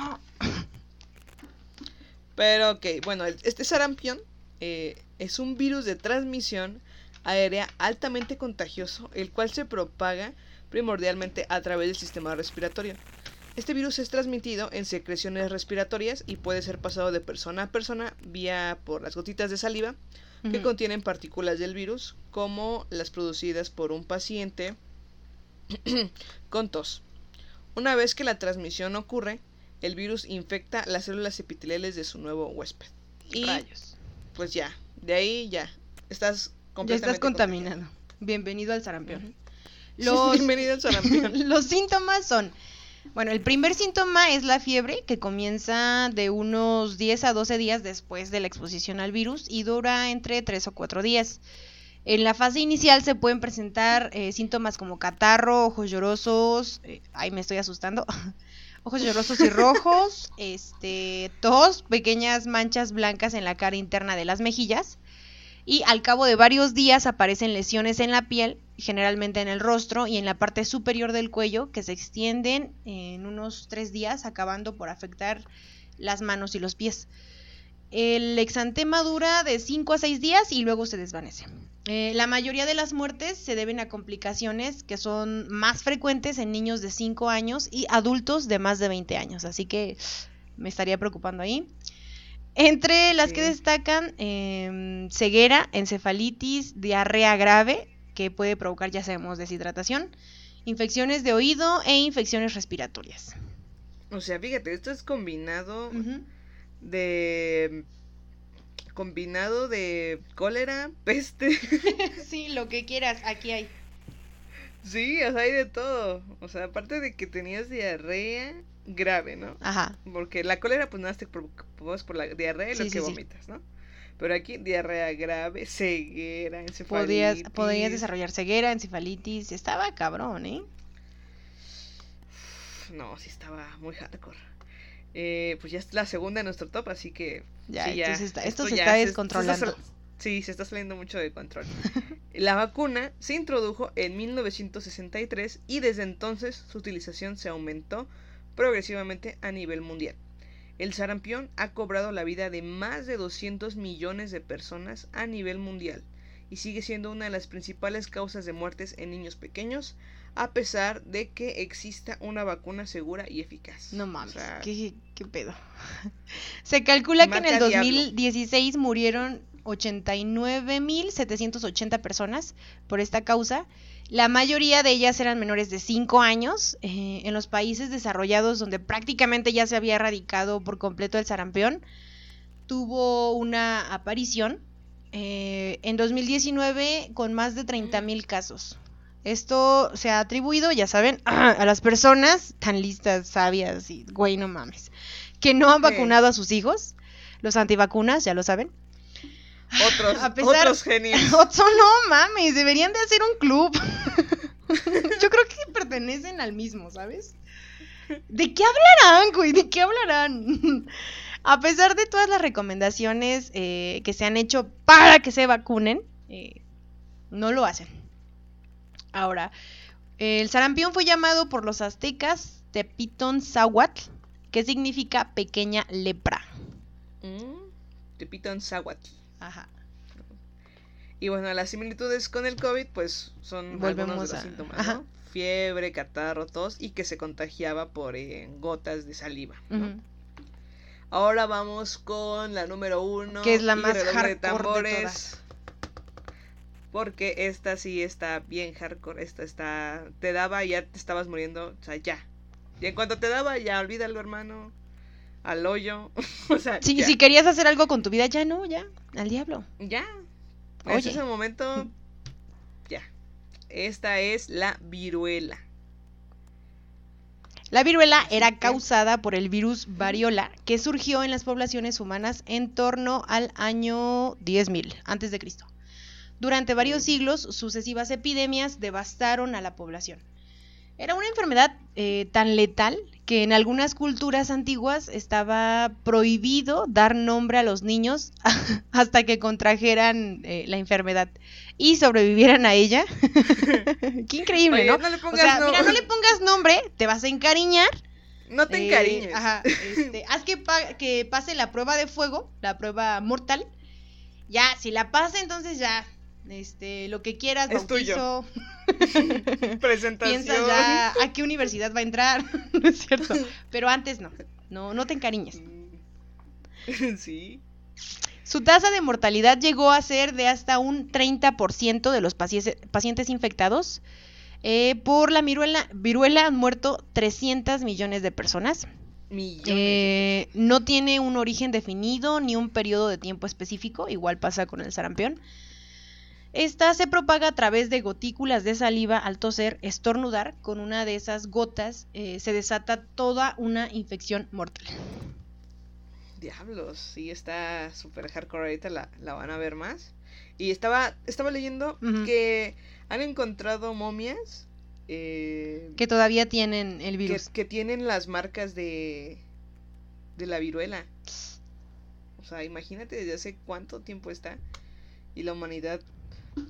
Pero, ok, bueno, este sarampión eh, es un virus de transmisión aérea altamente contagioso, el cual se propaga primordialmente a través del sistema respiratorio. Este virus es transmitido en secreciones respiratorias y puede ser pasado de persona a persona vía por las gotitas de saliva que contienen partículas del virus, como las producidas por un paciente con tos. Una vez que la transmisión ocurre, el virus infecta las células epiteliales de su nuevo huésped. Y pues ya, de ahí ya, estás completamente Ya estás contaminado. Bienvenido al sarampión. Bienvenido al sarampión. los síntomas son bueno, el primer síntoma es la fiebre, que comienza de unos 10 a 12 días después de la exposición al virus y dura entre 3 o 4 días. En la fase inicial se pueden presentar eh, síntomas como catarro, ojos llorosos, eh, ay me estoy asustando, ojos llorosos y rojos, este, tos, pequeñas manchas blancas en la cara interna de las mejillas, y al cabo de varios días aparecen lesiones en la piel, generalmente en el rostro y en la parte superior del cuello, que se extienden en unos tres días, acabando por afectar las manos y los pies. El exantema dura de 5 a 6 días y luego se desvanece. Eh, la mayoría de las muertes se deben a complicaciones que son más frecuentes en niños de 5 años y adultos de más de 20 años, así que me estaría preocupando ahí. Entre las que destacan em, ceguera, encefalitis, diarrea grave, que puede provocar, ya sabemos, deshidratación, infecciones de oído e infecciones respiratorias. O sea, fíjate, esto es combinado de combinado de cólera, peste. sí, lo que quieras, aquí hay. Sí, o sea, hay de todo. O sea, aparte de que tenías diarrea grave, ¿no? Ajá. Porque la cólera, pues nada, te preocupas por la diarrea y lo que vomitas, ¿no? Pero aquí diarrea grave, ceguera, encefalitis. Podías, desarrollar ceguera, encefalitis. Estaba cabrón, ¿eh? No, sí estaba muy hardcore. Eh, pues ya es la segunda de nuestro top, así que. Ya, esto, se está descontrolando. Sí, se está saliendo mucho de control. La vacuna se introdujo en 1963 y desde entonces su utilización se aumentó progresivamente a nivel mundial. El sarampión ha cobrado la vida de más de 200 millones de personas a nivel mundial y sigue siendo una de las principales causas de muertes en niños pequeños, a pesar de que exista una vacuna segura y eficaz. No mames, ¿qué, pedo? Se calcula que en el 2016 murieron 89.780 personas por esta causa. La mayoría de ellas eran menores de 5 años. Eh, en los países desarrollados donde prácticamente ya se había erradicado por completo el sarampión, tuvo una aparición eh, en 2019 con más de 30.000 casos. Esto se ha atribuido, ya saben, a las personas tan listas, sabias y, güey, no mames, que no han vacunado a sus hijos, los antivacunas, ya lo saben, otros, otros genios. no mames, deberían de hacer un club. Yo creo que pertenecen al mismo, ¿sabes? ¿De qué hablarán, güey? ¿De qué hablarán? A pesar de todas las recomendaciones eh, que se han hecho para que se vacunen, eh, no lo hacen. Ahora, el sarampión fue llamado por los aztecas Tepitón Zahuatl, que significa pequeña lepra. Mm, Tepitón Zahuatl. Ajá. Y bueno, las similitudes con el COVID, pues son Volvemos algunos de los a- síntomas, ajá. ¿no? Fiebre, catarro, tos y que se contagiaba por eh, gotas de saliva. Ahora vamos con la número uno. Que es la más hardcore de tambores, todas. Porque esta sí está bien hardcore. Esta está. Te daba y ya te estabas muriendo. O sea, ya. Y en cuanto te daba, ya olvídalo, hermano. Al hoyo. o sea, Sí, si querías hacer algo con tu vida, ya no, ya, al diablo. Ya. Oye. Ese es el momento. Ya. Esta es la viruela. La viruela era causada por el virus variola que surgió en las poblaciones humanas en torno al año 10.000 antes de Cristo. Durante varios siglos, sucesivas epidemias devastaron a la población. Era una enfermedad eh, tan letal que en algunas culturas antiguas estaba prohibido dar nombre a los niños hasta que contrajeran eh, la enfermedad y sobrevivieran a ella. Qué increíble, Oye, ¿no? no le O pongas sea, no- mira, no le pongas nombre, te vas a encariñar. No te eh, encariñes. ajá, este, haz que, pa- que pase la prueba de fuego, la prueba mortal. Ya, si la pasa, entonces ya, este, lo que quieras, Es tuyo. bautizo, Presentación. piensas ya a qué universidad va a entrar, no es cierto. Pero antes no, no, no te encariñes. sí. Su tasa de mortalidad llegó a ser de hasta un 30% de los pacientes, pacientes infectados. Eh, por la viruela, viruela han muerto 300 millones de personas. Millones. Eh, no tiene un origen definido ni un periodo de tiempo específico, igual pasa con el sarampión. Esta se propaga a través de gotículas de saliva al toser, estornudar. Con una de esas gotas eh, se desata toda una infección mortal. Diablos, sí, está súper hardcore. Ahorita la, la van a ver más. Y estaba, estaba leyendo que han encontrado momias eh, Que todavía tienen el que, virus. que tienen las marcas de, de la viruela. O sea, imagínate desde hace cuánto tiempo está. Y la humanidad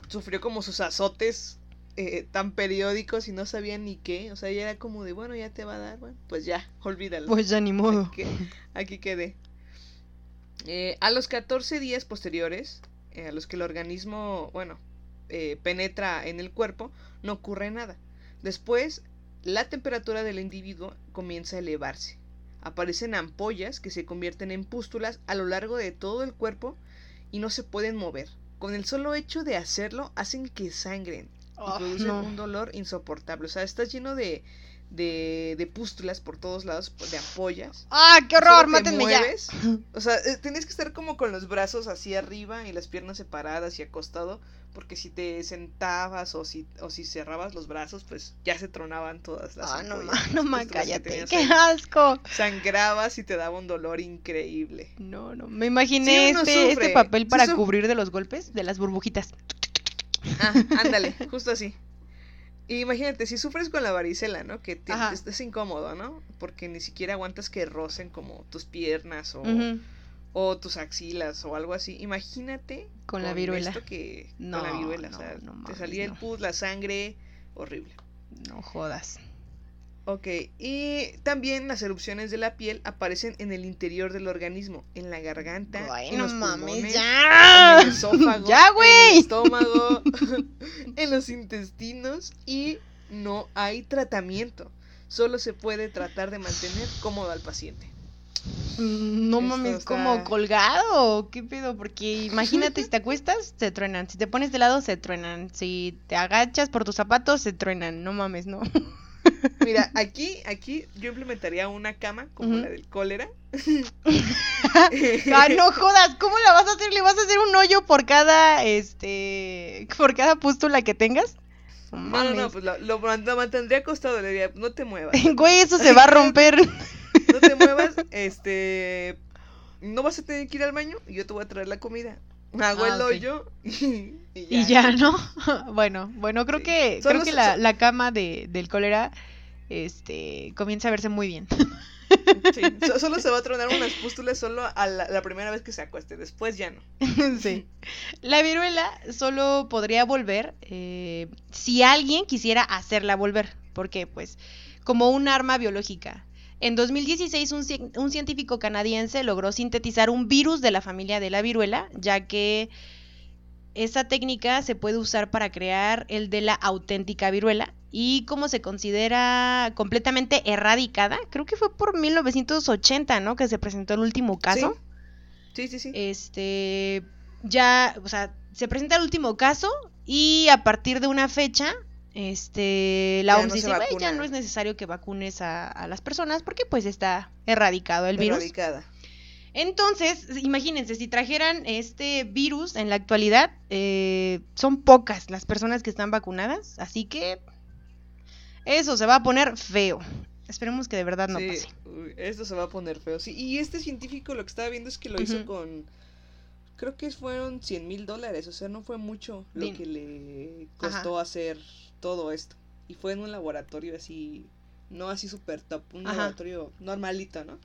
sufrió como sus azotes eh, tan periódicos y no sabían ni qué. O sea, ya era como de, bueno, ya te va a dar, bueno, pues ya, olvídalo. Pues ya ni modo. Aquí, aquí quedé. Eh, a los 14 días posteriores, eh, a los que el organismo, bueno, penetra en el cuerpo, no ocurre nada. Después, la temperatura del individuo comienza a elevarse. Aparecen ampollas que se convierten en pústulas a lo largo de todo el cuerpo y no se pueden mover. Con el solo hecho de hacerlo, hacen que sangren y Oh, producen no. un dolor insoportable. O sea, estás lleno de, de, de pústulas por todos lados, de ampollas. ¡Ah, qué Solo horror! te ¡Mátenme ya! mueves. O sea, eh, tienes que estar como con los brazos así arriba y las piernas separadas y acostado. Porque si te sentabas o si, o si cerrabas los brazos, pues ya se tronaban todas las Ah, no, las no, que cállate. tenías ¡Qué asco! Sangrabas y te daba un dolor increíble. No, no. Me imaginé Sí, este, este papel para cubrir de los golpes, de las burbujitas. Ah, ándale, justo así. Y imagínate, si sufres con la varicela, ¿no? Que te, Ajá. es incómodo, ¿no? Porque ni siquiera aguantas que rocen como tus piernas o, o tus axilas o algo así. Imagínate Con la viruela. esto que No, con la viruela, no, o sea, no te salía el pus, la sangre, horrible. No jodas. Ok, y también las erupciones de la piel aparecen en el interior del organismo, en la garganta, Ay, en no los mames, pulmones, ya. en el esófago, Ya, en el estómago, en los intestinos y no hay tratamiento. Solo se puede tratar de mantener cómodo al paciente. Mm, No Esto mames, está- como colgado qué pedo, porque imagínate si te acuestas, se truenan, si te pones de lado, se truenan, si te agachas por tus zapatos, se truenan, no mames, no. Mira, aquí, aquí yo implementaría una cama como la del cólera. Ah, no jodas, ¿cómo la vas a hacer? ¿Le vas a hacer un hoyo por cada, este, por cada pústula que tengas? No No, no, pues lo, lo man- lo mantendría acostado, le diría, no te muevas. Güey, eso se va a romper. no te muevas, este, no vas a tener que ir al baño y yo te voy a traer la comida. Hago Ah, el hoyo y, Y ya, ¿no? Bueno, bueno, creo Sí. que, Solo creo que la, la cama de, del cólera este, comienza a verse muy bien. Sí, so- solo se va a tronar unas pústulas solo a la, la primera vez que se acueste, después ya no. sí. La viruela solo podría volver eh, si alguien quisiera hacerla volver, porque pues como un arma biológica. En 2016 un, un científico canadiense logró sintetizar un virus de la familia de la viruela, ya que esa técnica se puede usar para crear el de la auténtica viruela y como se considera completamente erradicada, creo que fue por 1980, ¿no? Que se presentó el último caso. Sí, sí, sí. Este, ya, o sea, se presenta el último caso y a partir de una fecha, este, la Ya OMS no dice, "Güey, ya vacuna". no es necesario que vacunes a, a las personas porque pues está erradicado el virus. Erradicada. Entonces, imagínense, si trajeran este virus en la actualidad, eh, son pocas las personas que están vacunadas, así que eso se va a poner feo. Esperemos que de verdad no sí, pase. esto se va a poner feo. Sí, y este científico lo que estaba viendo es que lo hizo con. Creo que fueron 100 mil dólares, o sea, no fue mucho lo que le costó hacer todo esto. Y fue en un laboratorio así, no así super top, un Ajá. laboratorio normalito, ¿no?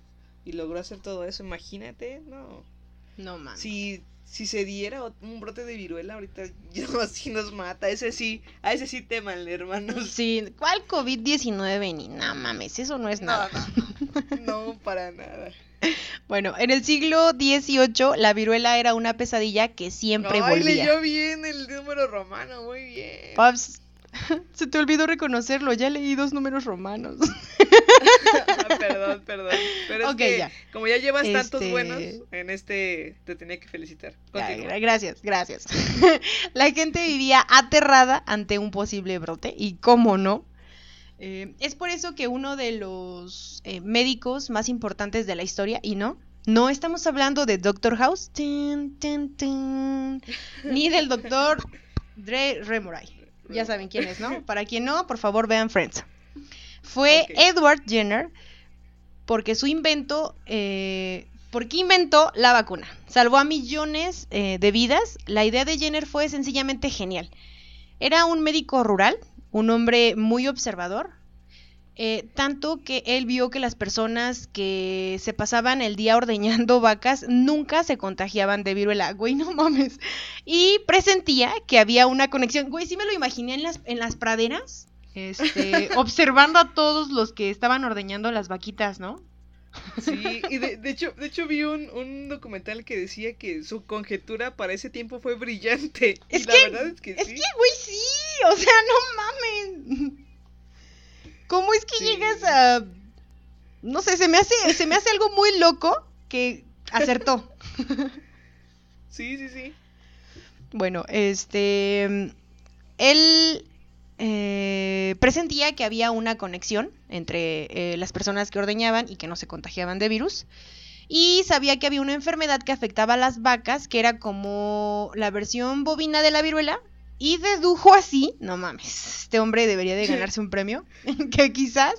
Y logró hacer todo eso, imagínate, no. No mames. Si, si se diera un brote de viruela ahorita, así nos mata, ese sí, a ese sí teman, hermanos. Sí, ¿cuál COVID-19? Ni no mames, eso no es No, nada. no, no, para nada. Bueno, en el siglo XVIII la viruela era una pesadilla que siempre Ay, volvía. leyó bien el número romano, muy bien. Paps, se te olvidó reconocerlo, ya leí dos números romanos. Perdón, perdón. Pero es Ok, que ya. como ya llevas tantos Este- buenos, en este te tenía que felicitar. Continúa. gracias, gracias. la gente vivía aterrada ante un posible brote y cómo no. Eh, es por eso que uno de los eh, médicos más importantes de la historia, y no, no estamos hablando de Doctor House, tin, tin, tin, ni del Doctor Dre Remoray. Ya saben quién es, ¿no? Para quien no, por favor vean Friends. Fue. Edward Jenner porque su invento, eh, porque inventó la vacuna. Salvó a millones eh, de vidas. La idea de Jenner fue sencillamente genial. Era un médico rural, un hombre muy observador, eh, tanto que él vio que las personas que se pasaban el día ordeñando vacas nunca se contagiaban de viruela. Güey, no mames. Y presentía que había una conexión. Güey, sí me lo imaginé en las, en las praderas. Este, observando a todos los que estaban ordeñando las vaquitas, ¿no? Sí, y de, de hecho, de hecho vi un, un documental que decía que su conjetura para ese tiempo fue brillante. Es y la que- verdad es que Es sí. que, güey, sí, o sea, no mames. ¿Cómo es que Sí. llegas a no sé, se me hace se me hace algo muy loco que acertó. Sí, sí, sí. Bueno, este él eh, presentía que había una conexión entre eh, las personas que ordeñaban y que no se contagiaban de virus. Y sabía que había una enfermedad que afectaba a las vacas, que era como la versión bovina de la viruela. Y dedujo así, no mames, este hombre debería de ganarse un premio, que quizás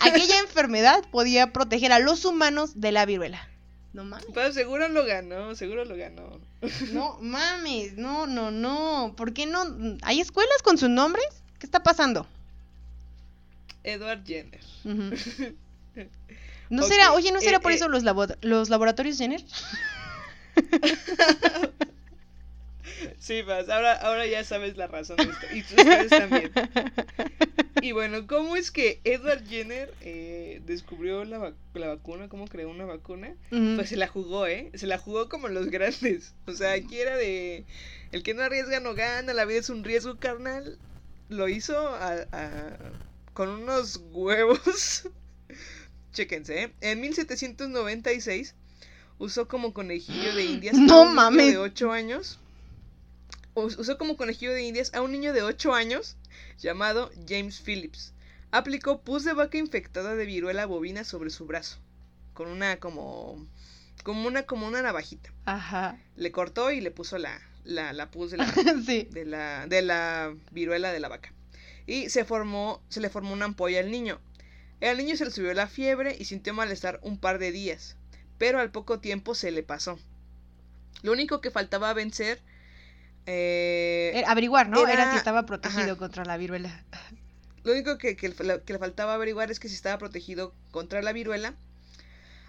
aquella enfermedad podía proteger a los humanos de la viruela. No mames. Pero seguro lo ganó, seguro lo ganó. No mames, no, no, no. ¿Por qué no? ¿Hay escuelas con sus nombres? ¿Qué está pasando? Edward Jenner. ¿No será, oye, ¿no será eh, por eh. eso los, labo- los laboratorios Jenner? Sí, vas, ahora, ahora ya sabes la razón de esto. Y ustedes también. Y bueno, ¿cómo es que Edward Jenner eh, descubrió la, vac- la vacuna? ¿Cómo creó una vacuna? Pues se la jugó, ¿eh? Se la jugó como los grandes. O sea, aquí era de... El que no arriesga no gana, la vida es un riesgo carnal. Lo hizo a- a- con unos huevos. Chéquense, ¿eh? En 1796 usó como conejillo de indias No a un niño mames. de 8 años. Us- Usó como conejillo de indias a un niño de 8 años llamado James Phillips. Aplicó pus de vaca infectada de viruela bovina sobre su brazo. Con una como. Como una como una navajita. Ajá. Le cortó y le puso la, la, la pus de la, sí. de la, de la viruela de la vaca. Y se formó, se le formó una ampolla al niño. Al niño se le subió la fiebre y sintió malestar un par de días, pero al poco tiempo se le pasó. Lo único que faltaba vencer eh, Era- averiguar, ¿no? Era, era- si estaba protegido ajá. contra la viruela. Lo único que, que, le- que le faltaba averiguar es que si estaba protegido contra la viruela.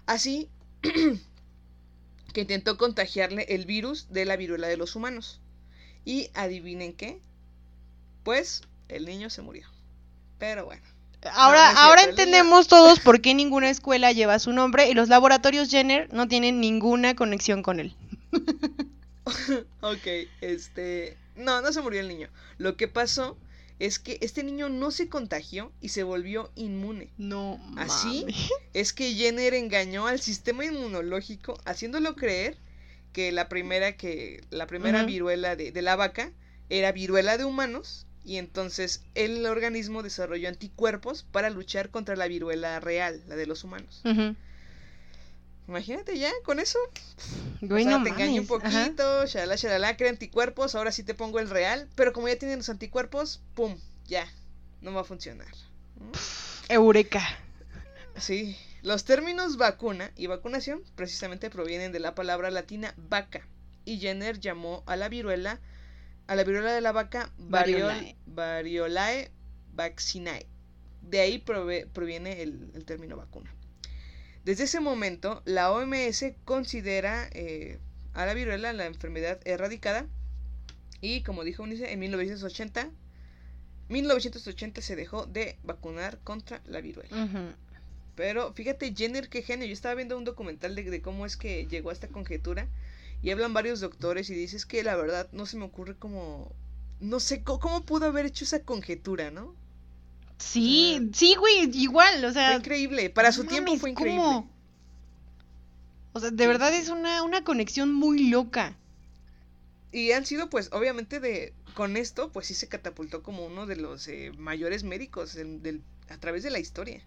Así que intentó contagiarle el virus de la viruela de los humanos. Y adivinen qué. Pues el niño se murió. Pero bueno. Ahora, no ahora entendemos todos por qué ninguna escuela lleva su nombre y los laboratorios Jenner no tienen ninguna conexión con él. Ok, este... No, no se murió el niño. Lo que pasó es que este niño no se contagió y se volvió inmune. No, ¿Así? mames. Es que Jenner engañó al sistema inmunológico haciéndolo creer que la primera que la primera viruela de, de la vaca era viruela de humanos y entonces el organismo desarrolló anticuerpos para luchar contra la viruela real, la de los humanos. Imagínate ya con eso. Güey, o sea, no te engañé un poquito, shalala, shalala, crea anticuerpos, ahora sí te pongo el real, pero como ya tienen los anticuerpos, pum, ya, no va a funcionar. Eureka. Sí, los términos vacuna y vacunación precisamente provienen de la palabra latina vaca, y Jenner llamó a la viruela, a la viruela de la vaca variol- Variolae. variolae vaccinae. De ahí prove- proviene el, el término vacuna. Desde ese momento, la OMS considera eh, a la viruela la enfermedad erradicada y, como dijo Unice, en 1980, 1980 se dejó de vacunar contra la viruela. Pero fíjate, Jenner, qué genio. Yo estaba viendo un documental de, de cómo es que llegó a esta conjetura. Y hablan varios doctores y dices que la verdad no se me ocurre cómo. No sé cómo pudo haber hecho esa conjetura, ¿no? Sí, sí, güey, igual, o sea. Fue increíble. Para su tiempo fue increíble. ¿cómo? O sea, de Sí, verdad es una, una conexión muy loca. Y han sido, pues, obviamente, de. Con esto, pues sí se catapultó como uno de los eh, mayores médicos del- del- a través de la historia.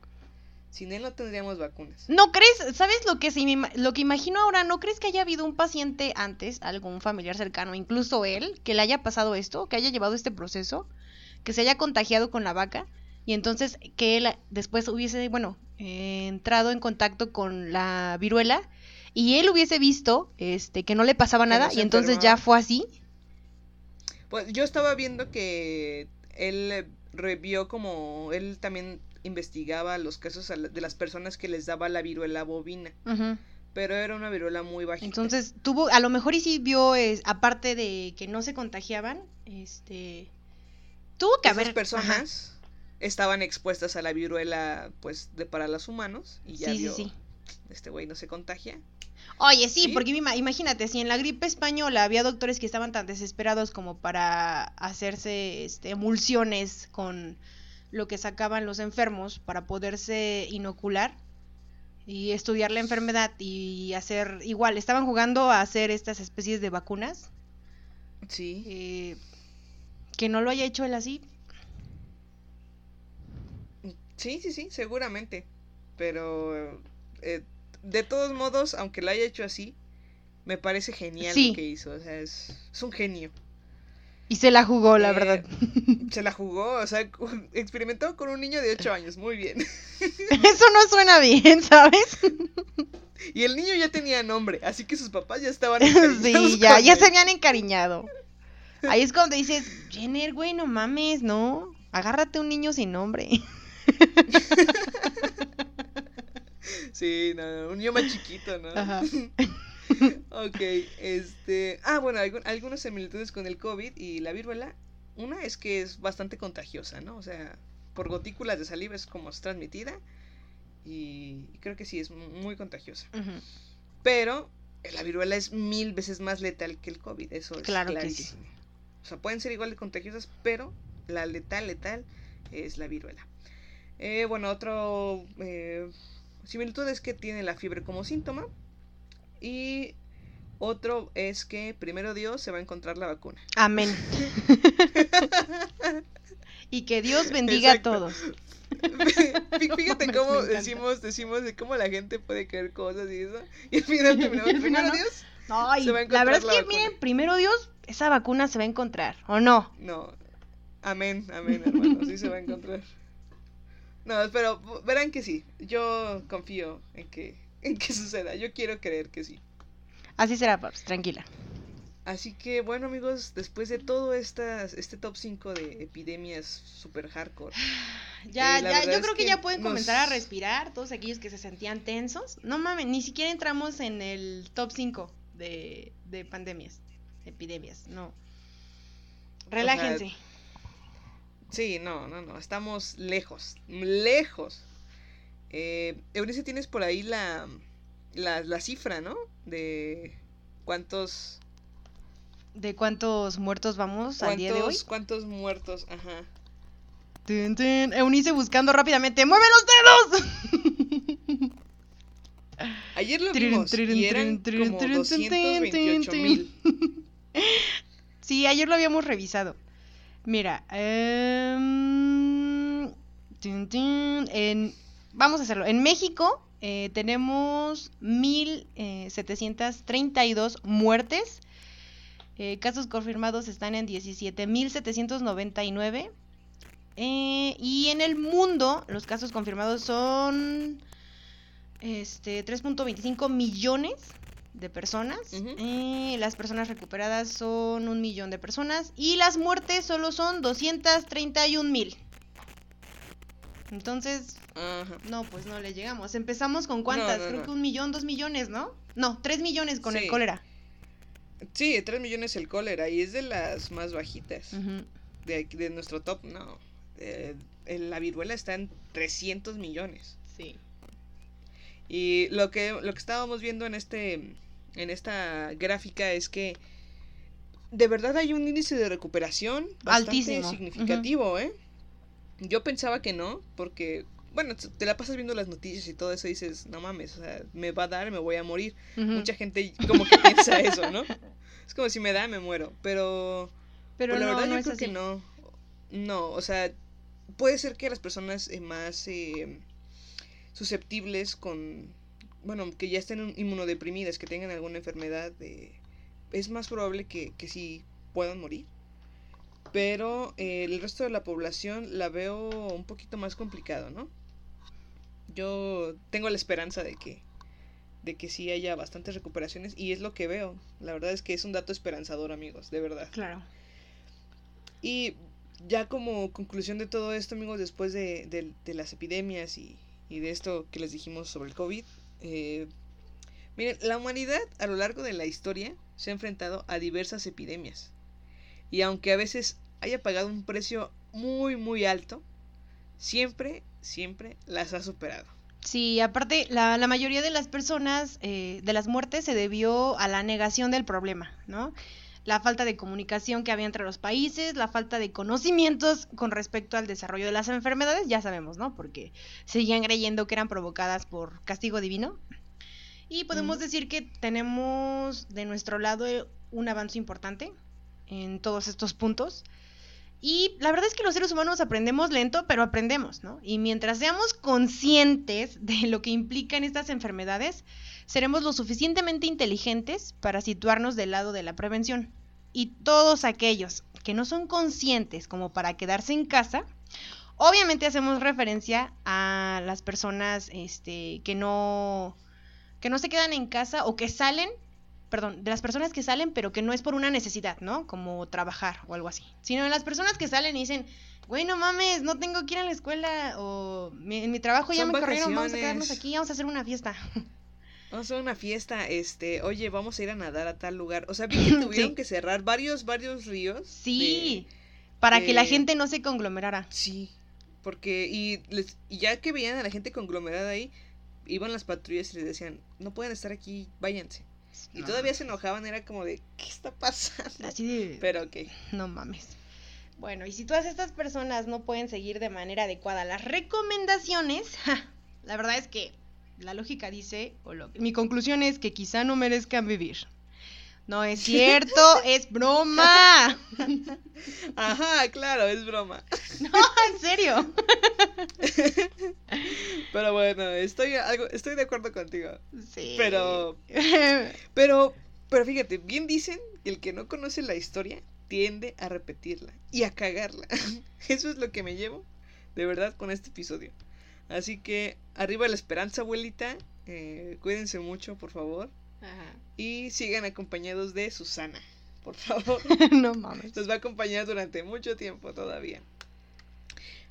Sin él no tendríamos vacunas. ¿No crees? ¿Sabes lo que, me ima- lo que imagino ahora? ¿No crees que haya habido un paciente antes, algún familiar cercano, incluso él, que le haya pasado esto, que haya llevado este proceso, que se haya contagiado con la vaca y entonces que él después hubiese, bueno, eh, entrado en contacto con la viruela y él hubiese visto este que no le pasaba nada y entonces ya fue así? Pues yo estaba viendo que él revió como él también investigaba los casos de las personas que les daba la viruela bovina, pero era una viruela muy bajita. Entonces tuvo, a lo mejor y sí vio, es, aparte de que no se contagiaban, este, tuvo que esas haber personas estaban expuestas a la viruela pues de para los humanos y ya Sí, sí, vio, sí. este güey no se contagia. Oye, sí, porque ima- imagínate, si en la gripe española había doctores que estaban tan desesperados como para hacerse este, emulsiones con lo que sacaban los enfermos para poderse inocular y estudiar la enfermedad y hacer igual, estaban jugando a hacer estas especies de vacunas, Sí. eh, que no lo haya hecho él así. Sí, sí, sí, seguramente. Pero eh, de todos modos, aunque lo haya hecho así, me parece genial Sí. lo que hizo. O sea, es, es un genio. Y se la jugó, la Eh, verdad. Se la jugó, o sea, experimentó con un niño de 8 años, muy bien. Eso no suena bien, ¿sabes? Y el niño ya tenía nombre, así que sus papás ya estaban encariñados Sí, ya, ya él. se habían encariñado. Ahí es cuando dices, Jenner, güey, no mames, no. Agárrate un niño sin nombre. Sí, no, un más chiquito, ¿no? Ajá. ok, este... Ah, bueno, algún- algunas similitudes con el COVID y la viruela. Una es que es bastante contagiosa, ¿no? O sea, por gotículas de saliva es como es transmitida. Y creo que sí, es muy contagiosa. Pero la viruela es mil veces más letal que el COVID, eso es Claro que sí. clarísimo. O sea, pueden ser igual de contagiosas, pero la letal, letal es la viruela. Eh, bueno, otro eh, similitud es que tiene la fiebre como síntoma. Y otro es que primero Dios se va a encontrar la vacuna. Amén. y que Dios bendiga Exacto. a todos. Fí- Fíjate cómo decimos, decimos de cómo la gente puede creer cosas y eso. Y al final terminamos. Primero ¿no? Dios. Ay, Se va a la verdad es que, vacuna. miren, primero Dios, esa vacuna se va a encontrar, ¿o no? No. Amén, amén, hermano. Sí se va a encontrar. No, pero verán que sí. Yo confío en que, en que suceda. Yo quiero creer que sí. Así será, Paps, tranquila. Así que bueno amigos, después de todo estas, este top 5 de epidemias super hardcore. Ya, eh, ya, yo creo que, ya pueden comenzar a respirar, todos aquellos que se sentían tensos. No mames, ni siquiera entramos en el top 5 de, de pandemias, epidemias, no. Relájense. Sí, no, no, no, estamos lejos, lejos. Eh, Eunice, tienes por ahí la, la, la cifra, ¿no? De cuántos de cuántos muertos vamos al día de hoy. ¿Cuántos muertos? Ajá. Eunice buscando rápidamente. ¡Mueve los dedos! Ayer lo vimos y eran como 228 mil. Sí, ayer lo habíamos revisado. Mira, em, vamos a hacerlo. En México eh, tenemos 1.732 muertes eh, casos confirmados están en 17.799. Eh, y en el mundo, los casos confirmados son este, 3.25 millones de personas. Eh, las personas recuperadas son un millón de personas. Y las muertes solo son 231 mil. Entonces, no, pues no le llegamos. Empezamos con cuántas? Creo que un millón, dos millones, ¿no? No, tres millones con el cólera. Sí, 3 millones el cólera y es de las más bajitas. de, de, nuestro top, no. Eh, la viruela está en 300 millones. Sí. Y lo que, lo que estábamos viendo en, este, en esta gráfica es que de verdad hay un índice de recuperación bastante significativo, ¿eh? Yo pensaba que no, porque, bueno, te la pasas viendo las noticias y todo eso y dices, no mames, o sea, me va a dar, me voy a morir. Mucha gente como que piensa eso, ¿no? Es como si me da, me muero. Pero. Pero pues, la verdad, yo creo que no. No, o sea, puede ser que las personas eh, más eh, susceptibles con. Bueno, que ya estén inmunodeprimidas, que tengan alguna enfermedad, eh, es más probable que, que sí puedan morir. Pero el resto de la población la veo un poquito más complicado, ¿no? Yo tengo la esperanza de que de que sí haya bastantes recuperaciones y es lo que veo. La verdad es que es un dato esperanzador, amigos, de verdad. Claro. Y ya como conclusión de todo esto, amigos, después de, las epidemias y, de esto que les dijimos sobre el COVID, eh, miren, la humanidad a lo largo de la historia se ha enfrentado a diversas epidemias. Y aunque a veces haya pagado un precio muy, muy alto, siempre, siempre las ha superado. Sí, aparte, la, la mayoría de las personas, eh, de las muertes, se debió a la negación del problema, ¿no? La falta de comunicación que había entre los países, la falta de conocimientos con respecto al desarrollo de las enfermedades, ya sabemos, ¿no? Porque seguían creyendo que eran provocadas por castigo divino. Y podemos decir que tenemos de nuestro lado un avance importante en todos estos puntos. Y la verdad es que los seres humanos aprendemos lento, pero aprendemos, ¿no? Y mientras seamos conscientes de lo que implican estas enfermedades, seremos lo suficientemente inteligentes para situarnos del lado de la prevención. Y todos aquellos que no son conscientes como para quedarse en casa, obviamente hacemos referencia a las personas este, que no que no se quedan en casa o que salen perdón, de las personas que salen, pero que no es por una necesidad, ¿no? Como trabajar o algo así. Sino de las personas que salen y dicen, güey, no mames, no tengo que ir a la escuela, o en mi trabajo ya me corrieron, vamos a quedarnos aquí, vamos a hacer una fiesta. Vamos a hacer una fiesta, este, oye, vamos a ir a nadar a tal lugar. O sea, vi que tuvieron que cerrar varios, varios ríos. Sí, para que la gente no se conglomerara. Sí, porque, y, les, y ya que veían a la gente conglomerada ahí, iban las patrullas y les decían, no pueden estar aquí, váyanse. Y todavía se enojaban, era como de, ¿qué está pasando? Así de... Pero ok. No mames. Bueno, y si todas estas personas no pueden seguir de manera adecuada las recomendaciones, la verdad es que la lógica dice, o lo, mi conclusión es que quizá no merezcan vivir. No es cierto, es broma. Ajá, claro, es broma. No, en serio. Pero bueno, estoy algo, estoy de acuerdo contigo. Sí. Pero pero pero fíjate, bien dicen que el que no conoce la historia tiende a repetirla y a cagarla. Eso es lo que me llevo de verdad con este episodio. Así que arriba la esperanza, abuelita. Eh, cuídense mucho, por favor. Y sigan acompañados de Susana. por favor. no mames. Nos va a acompañar durante mucho tiempo todavía.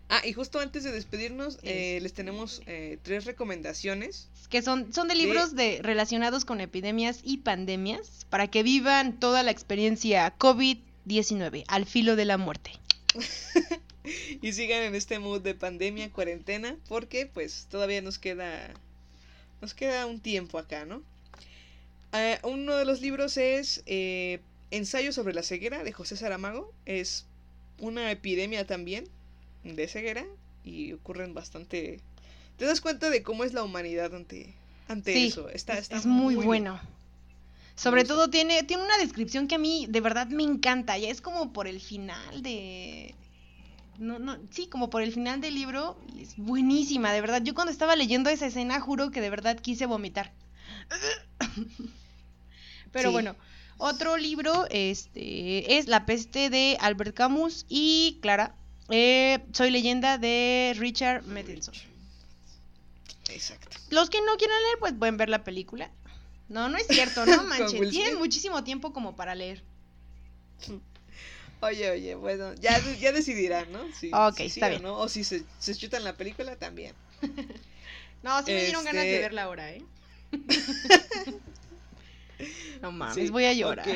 Ah, y justo antes de despedirnos, eh, les tenemos eh, tres recomendaciones. Que son, son de libros de... relacionados con epidemias y pandemias para que vivan toda la experiencia COVID-19 al filo de la muerte. y sigan en este mood de pandemia, cuarentena, porque pues todavía nos queda nos queda un tiempo acá, ¿no? Eh, uno de los libros es Ensayo sobre la ceguera de José Saramago. Es una epidemia también de ceguera y ocurren bastante... Te das cuenta de cómo es la humanidad ante, ante eso. Está, está es muy, bueno. Sobre todo tiene, tiene una descripción que a mí de verdad me encanta. Ya es como por el final de... No, no, sí, como por el final del libro. es buenísima, de verdad. Yo cuando estaba leyendo esa escena juro que de verdad quise vomitar. Pero bueno, otro libro este, es La peste de Albert Camus y Clara eh, soy leyenda de Richard Matheson. Exacto. Los que no quieran leer, pues pueden ver la película. No, no es cierto, no manches. Tienen muchísimo tiempo como para leer. Oye, oye, bueno, ya, ya decidirán, ¿no? Si, ok, está bien. O, si se, se chutan la película, también. no, sí me dieron ganas de este verla ahora, ¿eh? no mames, voy a llorar.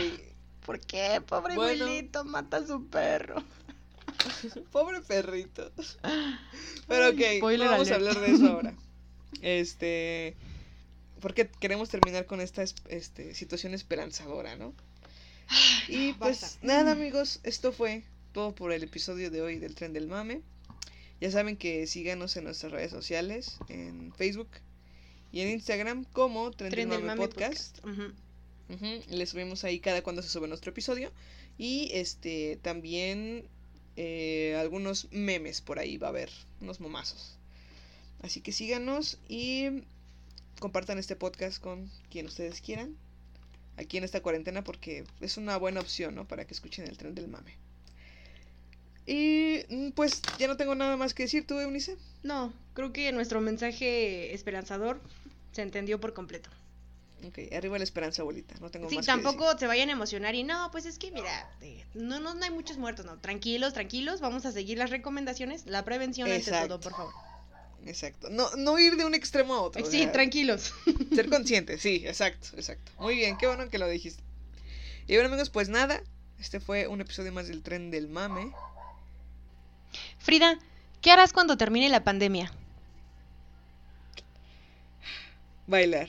¿Por qué? Pobre abuelito, mata a su perro. Pobre perrito. Pero ok, vamos a hablar de eso ahora. Este. Porque queremos terminar con esta este, situación esperanzadora, ¿no? Y pues nada, amigos, esto fue todo por el episodio de hoy del Tren del Mame. Ya saben que síganos en nuestras redes sociales, en Facebook y en Instagram como Tren, del, Mame, Podcast. Les subimos ahí cada cuando se sube nuestro episodio. Y este también eh, algunos memes por ahí va a haber, unos momazos. Así que síganos y compartan este podcast con quien ustedes quieran. Aquí en esta cuarentena porque es una buena opción, ¿no? Para que escuchen el tren del mame. Y mm, pues ya no tengo nada más que decir, ¿tú, Eunice? No, creo que nuestro mensaje esperanzador se entendió por completo. Ok, arriba la esperanza, abuelita. No tengo sí, tampoco se vayan a emocionar y no, pues es que mira, eh, no, no, hay muchos muertos, no. Tranquilos, tranquilos, vamos a seguir las recomendaciones, la prevención ante todo, por favor. Exacto. No, no ir de un extremo a otro. Sí, tranquilos. Ser conscientes, sí, exacto, exacto. Muy bien, qué bueno que lo dijiste. Y bueno, amigos, pues nada, este fue un episodio más del tren del mame. Frida, ¿qué harás cuando termine la pandemia? Bailar.